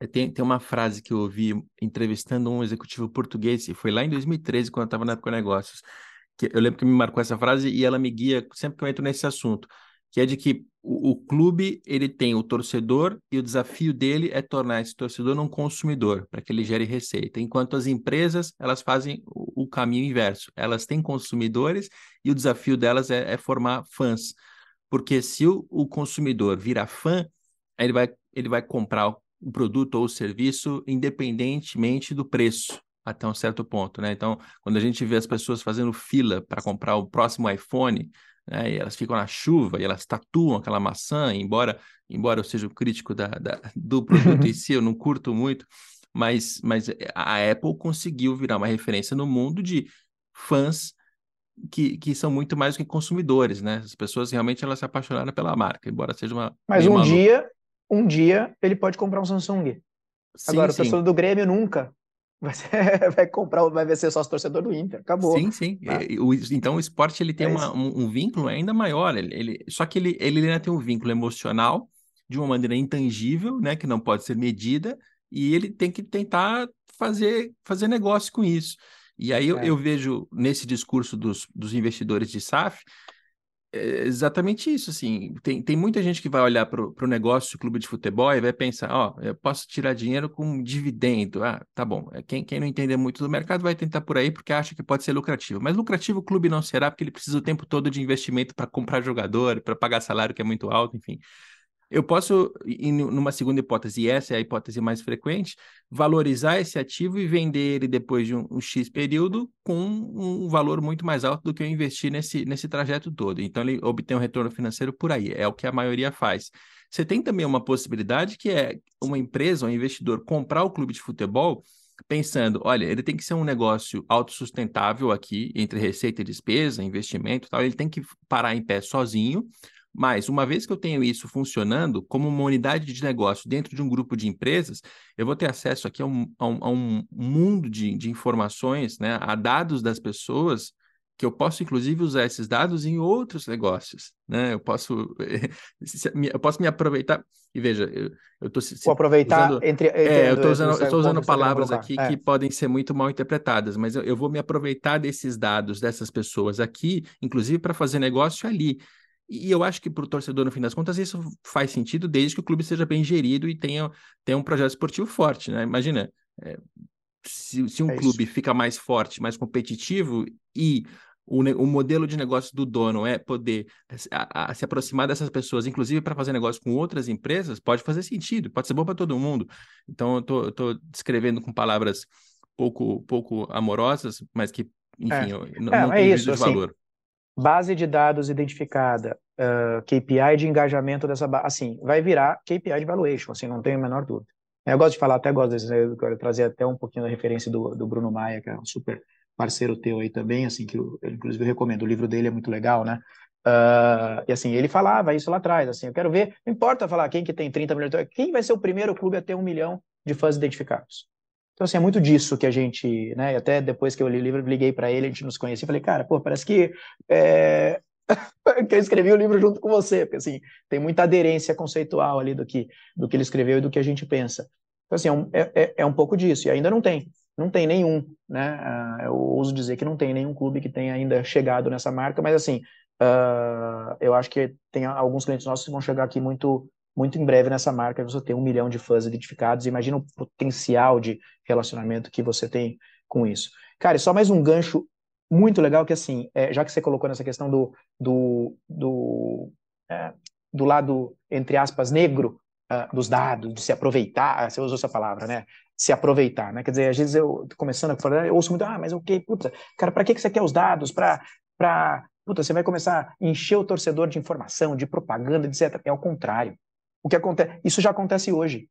É, tem, tem uma frase que eu ouvi entrevistando um executivo português, e foi lá em 2013, quando eu estava na Época Negócios, que eu lembro que me marcou essa frase e ela me guia sempre que eu entro nesse assunto, que é de que o, o clube ele tem o torcedor e o desafio dele é tornar esse torcedor um consumidor, para que ele gere receita, enquanto as empresas elas fazem o, o caminho inverso, elas têm consumidores e o desafio delas é, é formar fãs, porque se o, o consumidor vira fã, ele vai, ele vai comprar o produto ou o serviço independentemente do preço até um certo ponto, né? Então, quando a gente vê as pessoas fazendo fila para comprar o próximo iPhone, né, e elas ficam na chuva e elas tatuam aquela maçã, embora embora eu seja um crítico da, da do produto em si, eu não curto muito, mas, mas a Apple conseguiu virar uma referência no mundo de fãs que, que são muito mais do que consumidores, né? As pessoas realmente elas se apaixonaram pela marca, embora seja uma. Mas um dia um dia ele pode comprar um Samsung. Sim, Agora, sim. o torcedor do Grêmio nunca vai, ser, vai comprar, vai ser sócio torcedor do Inter. Acabou. Sim, sim. Tá? Então o esporte ele tem é uma, um, um, vínculo ainda maior. Ele, ele, só que ele, ele ainda tem um vínculo emocional de uma maneira intangível, né, que não pode ser medida, e ele tem que tentar fazer, fazer negócio com isso. E aí eu, é. eu vejo nesse discurso dos, dos investidores de SAF é exatamente isso, assim, tem, tem muita gente que vai olhar para o negócio do clube de futebol e vai pensar, ó, eu posso tirar dinheiro com dividendo, ah, tá bom, é, quem, quem não entender muito do mercado vai tentar por aí porque acha que pode ser lucrativo, mas lucrativo o clube não será porque ele precisa o tempo todo de investimento para comprar jogador, para pagar salário que é muito alto, enfim, eu posso, numa segunda hipótese, e essa é a hipótese mais frequente, valorizar esse ativo e vender ele depois de um, um, X período com um valor muito mais alto do que eu investi nesse, nesse trajeto todo. Então, ele obtém um retorno financeiro por aí, é o que a maioria faz. Você tem também uma possibilidade que é uma empresa, um investidor, comprar o clube de futebol pensando, olha, ele tem que ser um negócio autossustentável aqui, entre receita e despesa, investimento e tal, ele tem que parar em pé sozinho, mas, uma vez que eu tenho isso funcionando como uma unidade de negócio dentro de um grupo de empresas, eu vou ter acesso aqui a um, a um, a um mundo de, de informações, né, a dados das pessoas, que eu posso, inclusive, usar esses dados em outros negócios, né? Eu posso, eu posso me aproveitar. E veja, eu estou Vou aproveitar usando, entre, entre, é, eu estou usando, eu usando palavras aqui é. que podem ser muito mal interpretadas, mas eu, eu vou me aproveitar desses dados dessas pessoas aqui, inclusive para fazer negócio ali. E eu acho que para o torcedor, no fim das contas, isso faz sentido desde que o clube seja bem gerido e tenha, tenha um projeto esportivo forte, né? Imagina, é, se, se, um é clube fica mais forte, mais competitivo e o, o, modelo de negócio do dono é poder a, a, se aproximar dessas pessoas, inclusive para fazer negócio com outras empresas, pode fazer sentido, pode ser bom para todo mundo. Então, eu estou descrevendo com palavras pouco, pouco amorosas, mas que, enfim, é. eu, não, é, não é tem isso, de assim, valor base de dados identificada, uh, KPI de engajamento dessa base, assim, vai virar KPI de valuation, assim, não tenho a menor dúvida. Eu gosto de falar, até gosto de trazer até um pouquinho da referência do, do Bruno Maia, que é um super parceiro teu aí também, assim, que eu, inclusive eu recomendo, o livro dele é muito legal, né? Uh, e assim, ele falava isso lá atrás, assim, eu quero ver, não importa falar quem que tem 30 milhões, quem vai ser o primeiro clube a ter um milhão de fãs identificados? Então, assim, é muito disso que a gente, né? Até depois que eu li o livro, liguei para ele, a gente nos conhecia, falei, cara, pô, parece que é... que eu escrevi o livro junto com você, porque assim, tem muita aderência conceitual ali do que, do que ele escreveu e do que a gente pensa. Então, assim, é, é, é, é um pouco disso, e ainda não tem, não tem nenhum, né? Uh, eu ouso dizer que não tem nenhum clube que tenha ainda chegado nessa marca, mas assim, uh, eu acho que tem alguns clientes nossos que vão chegar aqui muito muito em breve nessa marca você tem um milhão de fãs identificados. Imagina o potencial de relacionamento que você tem com isso. Cara, e só mais um gancho muito legal que assim, é, já que você colocou nessa questão do do, do, é, do lado entre aspas negro uh, dos dados, de se aproveitar, você usou essa palavra, né? Se aproveitar, né? Quer dizer, às vezes eu começando a falar, eu ouço muito, ah, mas o que, puta, cara, para que que você quer os dados? Para para puta, você vai começar a encher o torcedor de informação, de propaganda, etc. É o contrário. O que acontece? Isso já acontece hoje.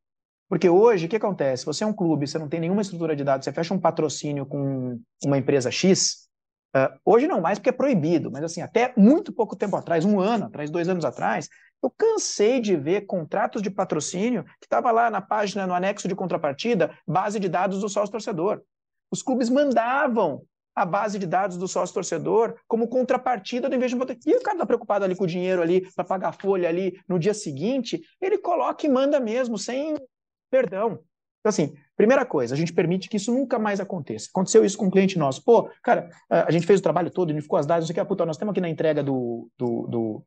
Porque hoje, o que acontece? Você é um clube, você não tem nenhuma estrutura de dados, você fecha um patrocínio com uma empresa X, uh, hoje não mais porque é proibido, mas assim, até muito pouco tempo atrás, um ano atrás, dois anos atrás, eu cansei de ver contratos de patrocínio que estava lá na página, no anexo de contrapartida, base de dados do sócio torcedor. Os clubes mandavam a base de dados do sócio torcedor como contrapartida do investimento. E o cara está preocupado ali com o dinheiro ali para pagar a folha ali no dia seguinte, ele coloca e manda mesmo, sem perdão. Então, assim, primeira coisa, a gente permite que isso nunca mais aconteça. Aconteceu isso com um cliente nosso. Pô, cara, a gente fez o trabalho todo, unificou as dados, não sei o que, puta, nós temos aqui na entrega do, do, do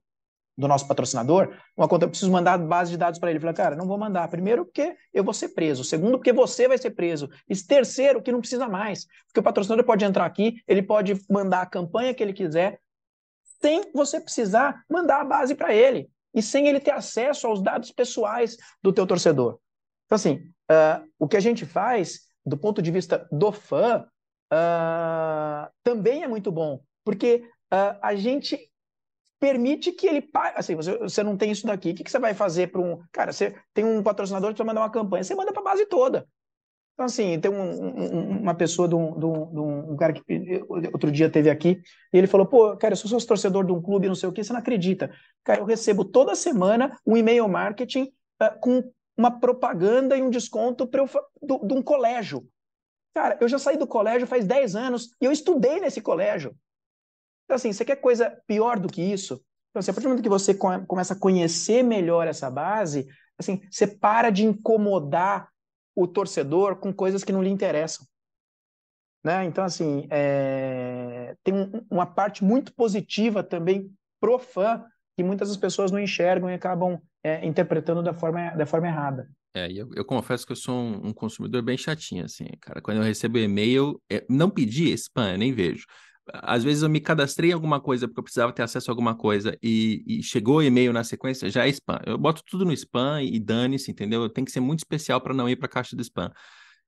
do nosso patrocinador, uma conta, eu preciso mandar base de dados para ele. Ele falou, cara, não vou mandar. Primeiro, porque eu vou ser preso. Segundo, porque você vai ser preso. E terceiro, que não precisa mais. Porque o patrocinador pode entrar aqui, ele pode mandar a campanha que ele quiser, sem você precisar mandar a base para ele. E sem ele ter acesso aos dados pessoais do teu torcedor. Então, assim, uh, o que a gente faz, do ponto de vista do fã, uh, também é muito bom. Porque uh, a gente permite que ele pague. Assim, você, você não tem isso daqui. O que, que você vai fazer para um. Cara, você tem um patrocinador que mandar uma campanha, você manda para a base toda. Então, assim, tem um, um, uma pessoa de um, de, de um, cara que outro dia teve aqui, e ele falou: pô, cara, eu sou torcedor de um clube, não sei o que, você não acredita. Cara, eu recebo toda semana um e-mail marketing uh, com uma propaganda e um desconto eu, do, de um colégio. Cara, eu já saí do colégio faz 10 anos e eu estudei nesse colégio. Então, assim, você quer coisa pior do que isso? Então, assim, a partir do momento que você começa a conhecer melhor essa base, assim, você para de incomodar o torcedor com coisas que não lhe interessam. Né? Então, assim, é... tem um, uma parte muito positiva também pro fã que muitas das pessoas não enxergam e acabam é, interpretando da forma, da forma errada. É, eu, eu confesso que eu sou um, um, consumidor bem chatinho, assim, cara. Quando eu recebo e-mail, é, não pedi spam, nem vejo às vezes eu me cadastrei em alguma coisa porque eu precisava ter acesso a alguma coisa e, e chegou e-mail na sequência, já é spam. Eu boto tudo no spam e dane-se, entendeu? Tem que ser muito especial para não ir para a caixa do spam.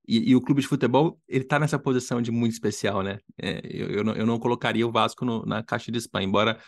E, e, o clube de futebol, ele tá nessa posição de muito especial, né? É, eu, eu, não, eu não colocaria o Vasco no, na caixa de spam, embora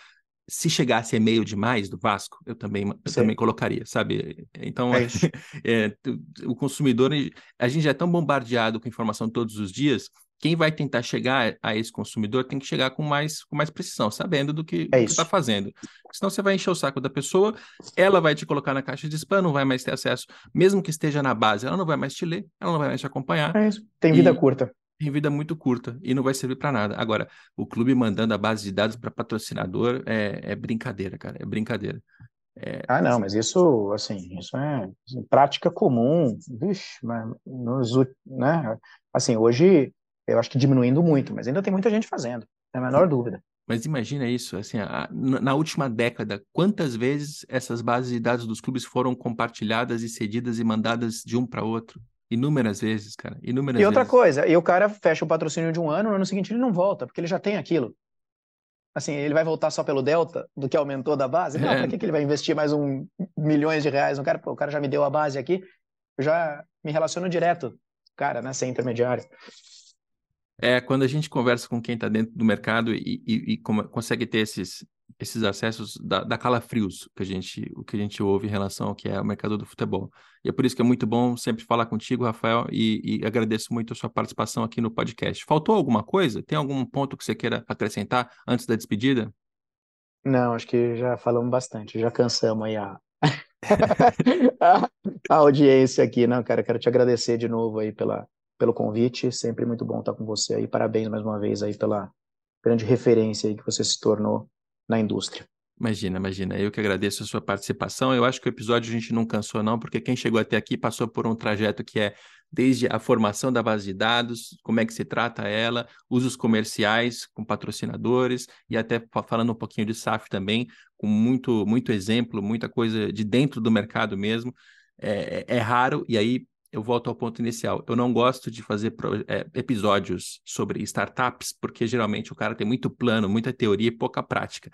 se chegasse e-mail demais do Vasco, eu também, eu também colocaria, sabe? Então, é é, o consumidor, a gente já é tão bombardeado com informação todos os dias quem vai tentar chegar a esse consumidor tem que chegar com mais, com mais precisão, sabendo do que é está fazendo. Senão você vai encher o saco da pessoa, ela vai te colocar na caixa de spam, não vai mais ter acesso, mesmo que esteja na base, ela não vai mais te ler, ela não vai mais te acompanhar. É isso. Tem vida curta. Tem vida muito curta e não vai servir para nada. Agora, o clube mandando a base de dados para patrocinador é, é, brincadeira, cara, é brincadeira. É, ah, não, mas isso, assim, isso é prática comum, vixe, mas nos, né? Assim, hoje eu acho que diminuindo muito, mas ainda tem muita gente fazendo, não é a menor dúvida. Mas imagina isso, assim, a, na última década, quantas vezes essas bases de dados dos clubes foram compartilhadas e cedidas e mandadas de um para outro? Inúmeras vezes, cara. Inúmeras e outra vezes. coisa, e o cara fecha o patrocínio de um ano, no ano seguinte ele não volta, porque ele já tem aquilo. Assim, ele vai voltar só pelo delta do que aumentou da base? Não, é. para que, que ele vai investir mais um milhões de reais? Um cara, pô, o cara já me deu a base aqui, eu já me relaciono direto, cara, né, sem intermediário. É quando a gente conversa com quem está dentro do mercado e, e, e consegue ter esses, esses acessos da, da calafrios que a gente, o que a gente ouve em relação ao que é o mercado do futebol. E é por isso que é muito bom sempre falar contigo, Rafael, e, e agradeço muito a sua participação aqui no podcast. Faltou alguma coisa? Tem algum ponto que você queira acrescentar antes da despedida? Não, acho que já falamos bastante, já cansamos aí a, a, a audiência aqui. Não, cara, quero te agradecer de novo aí pela, pelo convite, sempre muito bom estar com você aí. Parabéns mais uma vez aí pela grande referência aí que você se tornou na indústria. Imagina, imagina. Eu que agradeço a sua participação. Eu acho que o episódio a gente não cansou, não, porque quem chegou até aqui passou por um trajeto que é desde a formação da base de dados, como é que se trata ela, usos comerciais com patrocinadores e até falando um pouquinho de SAF também, com muito, muito exemplo, muita coisa de dentro do mercado mesmo. É, é, é raro, e aí eu volto ao ponto inicial. Eu não gosto de fazer pro, é, episódios sobre startups, porque geralmente o cara tem muito plano, muita teoria e pouca prática.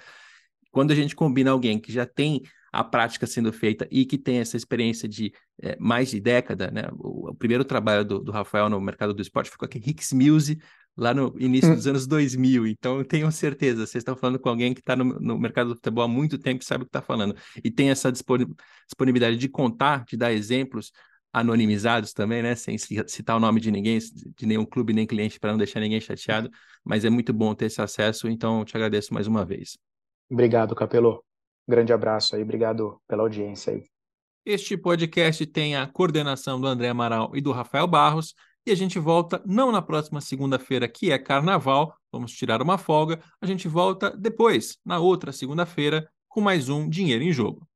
Quando a gente combina alguém que já tem a prática sendo feita e que tem essa experiência de é, mais de década, né? O, o primeiro trabalho do, do, Rafael no mercado do esporte ficou aqui, Hicks Muse, lá no início dos anos 2000. Então, eu tenho certeza, vocês estão falando com alguém que está no, no, mercado do futebol há muito tempo e sabe o que está falando. E tem essa disponibilidade de contar, de dar exemplos anonimizados também, né? Sem citar o nome de ninguém, de nenhum clube nem cliente, para não deixar ninguém chateado. Mas é muito bom ter esse acesso, então te agradeço mais uma vez. Obrigado, Capelo. Grande abraço aí, obrigado pela audiência aí. Este podcast tem a coordenação do André Amaral e do Rafael Barros, e a gente volta não na próxima segunda-feira, que é carnaval, vamos tirar uma folga, a gente volta depois, na outra segunda-feira, com mais um Dinheiro em Jogo.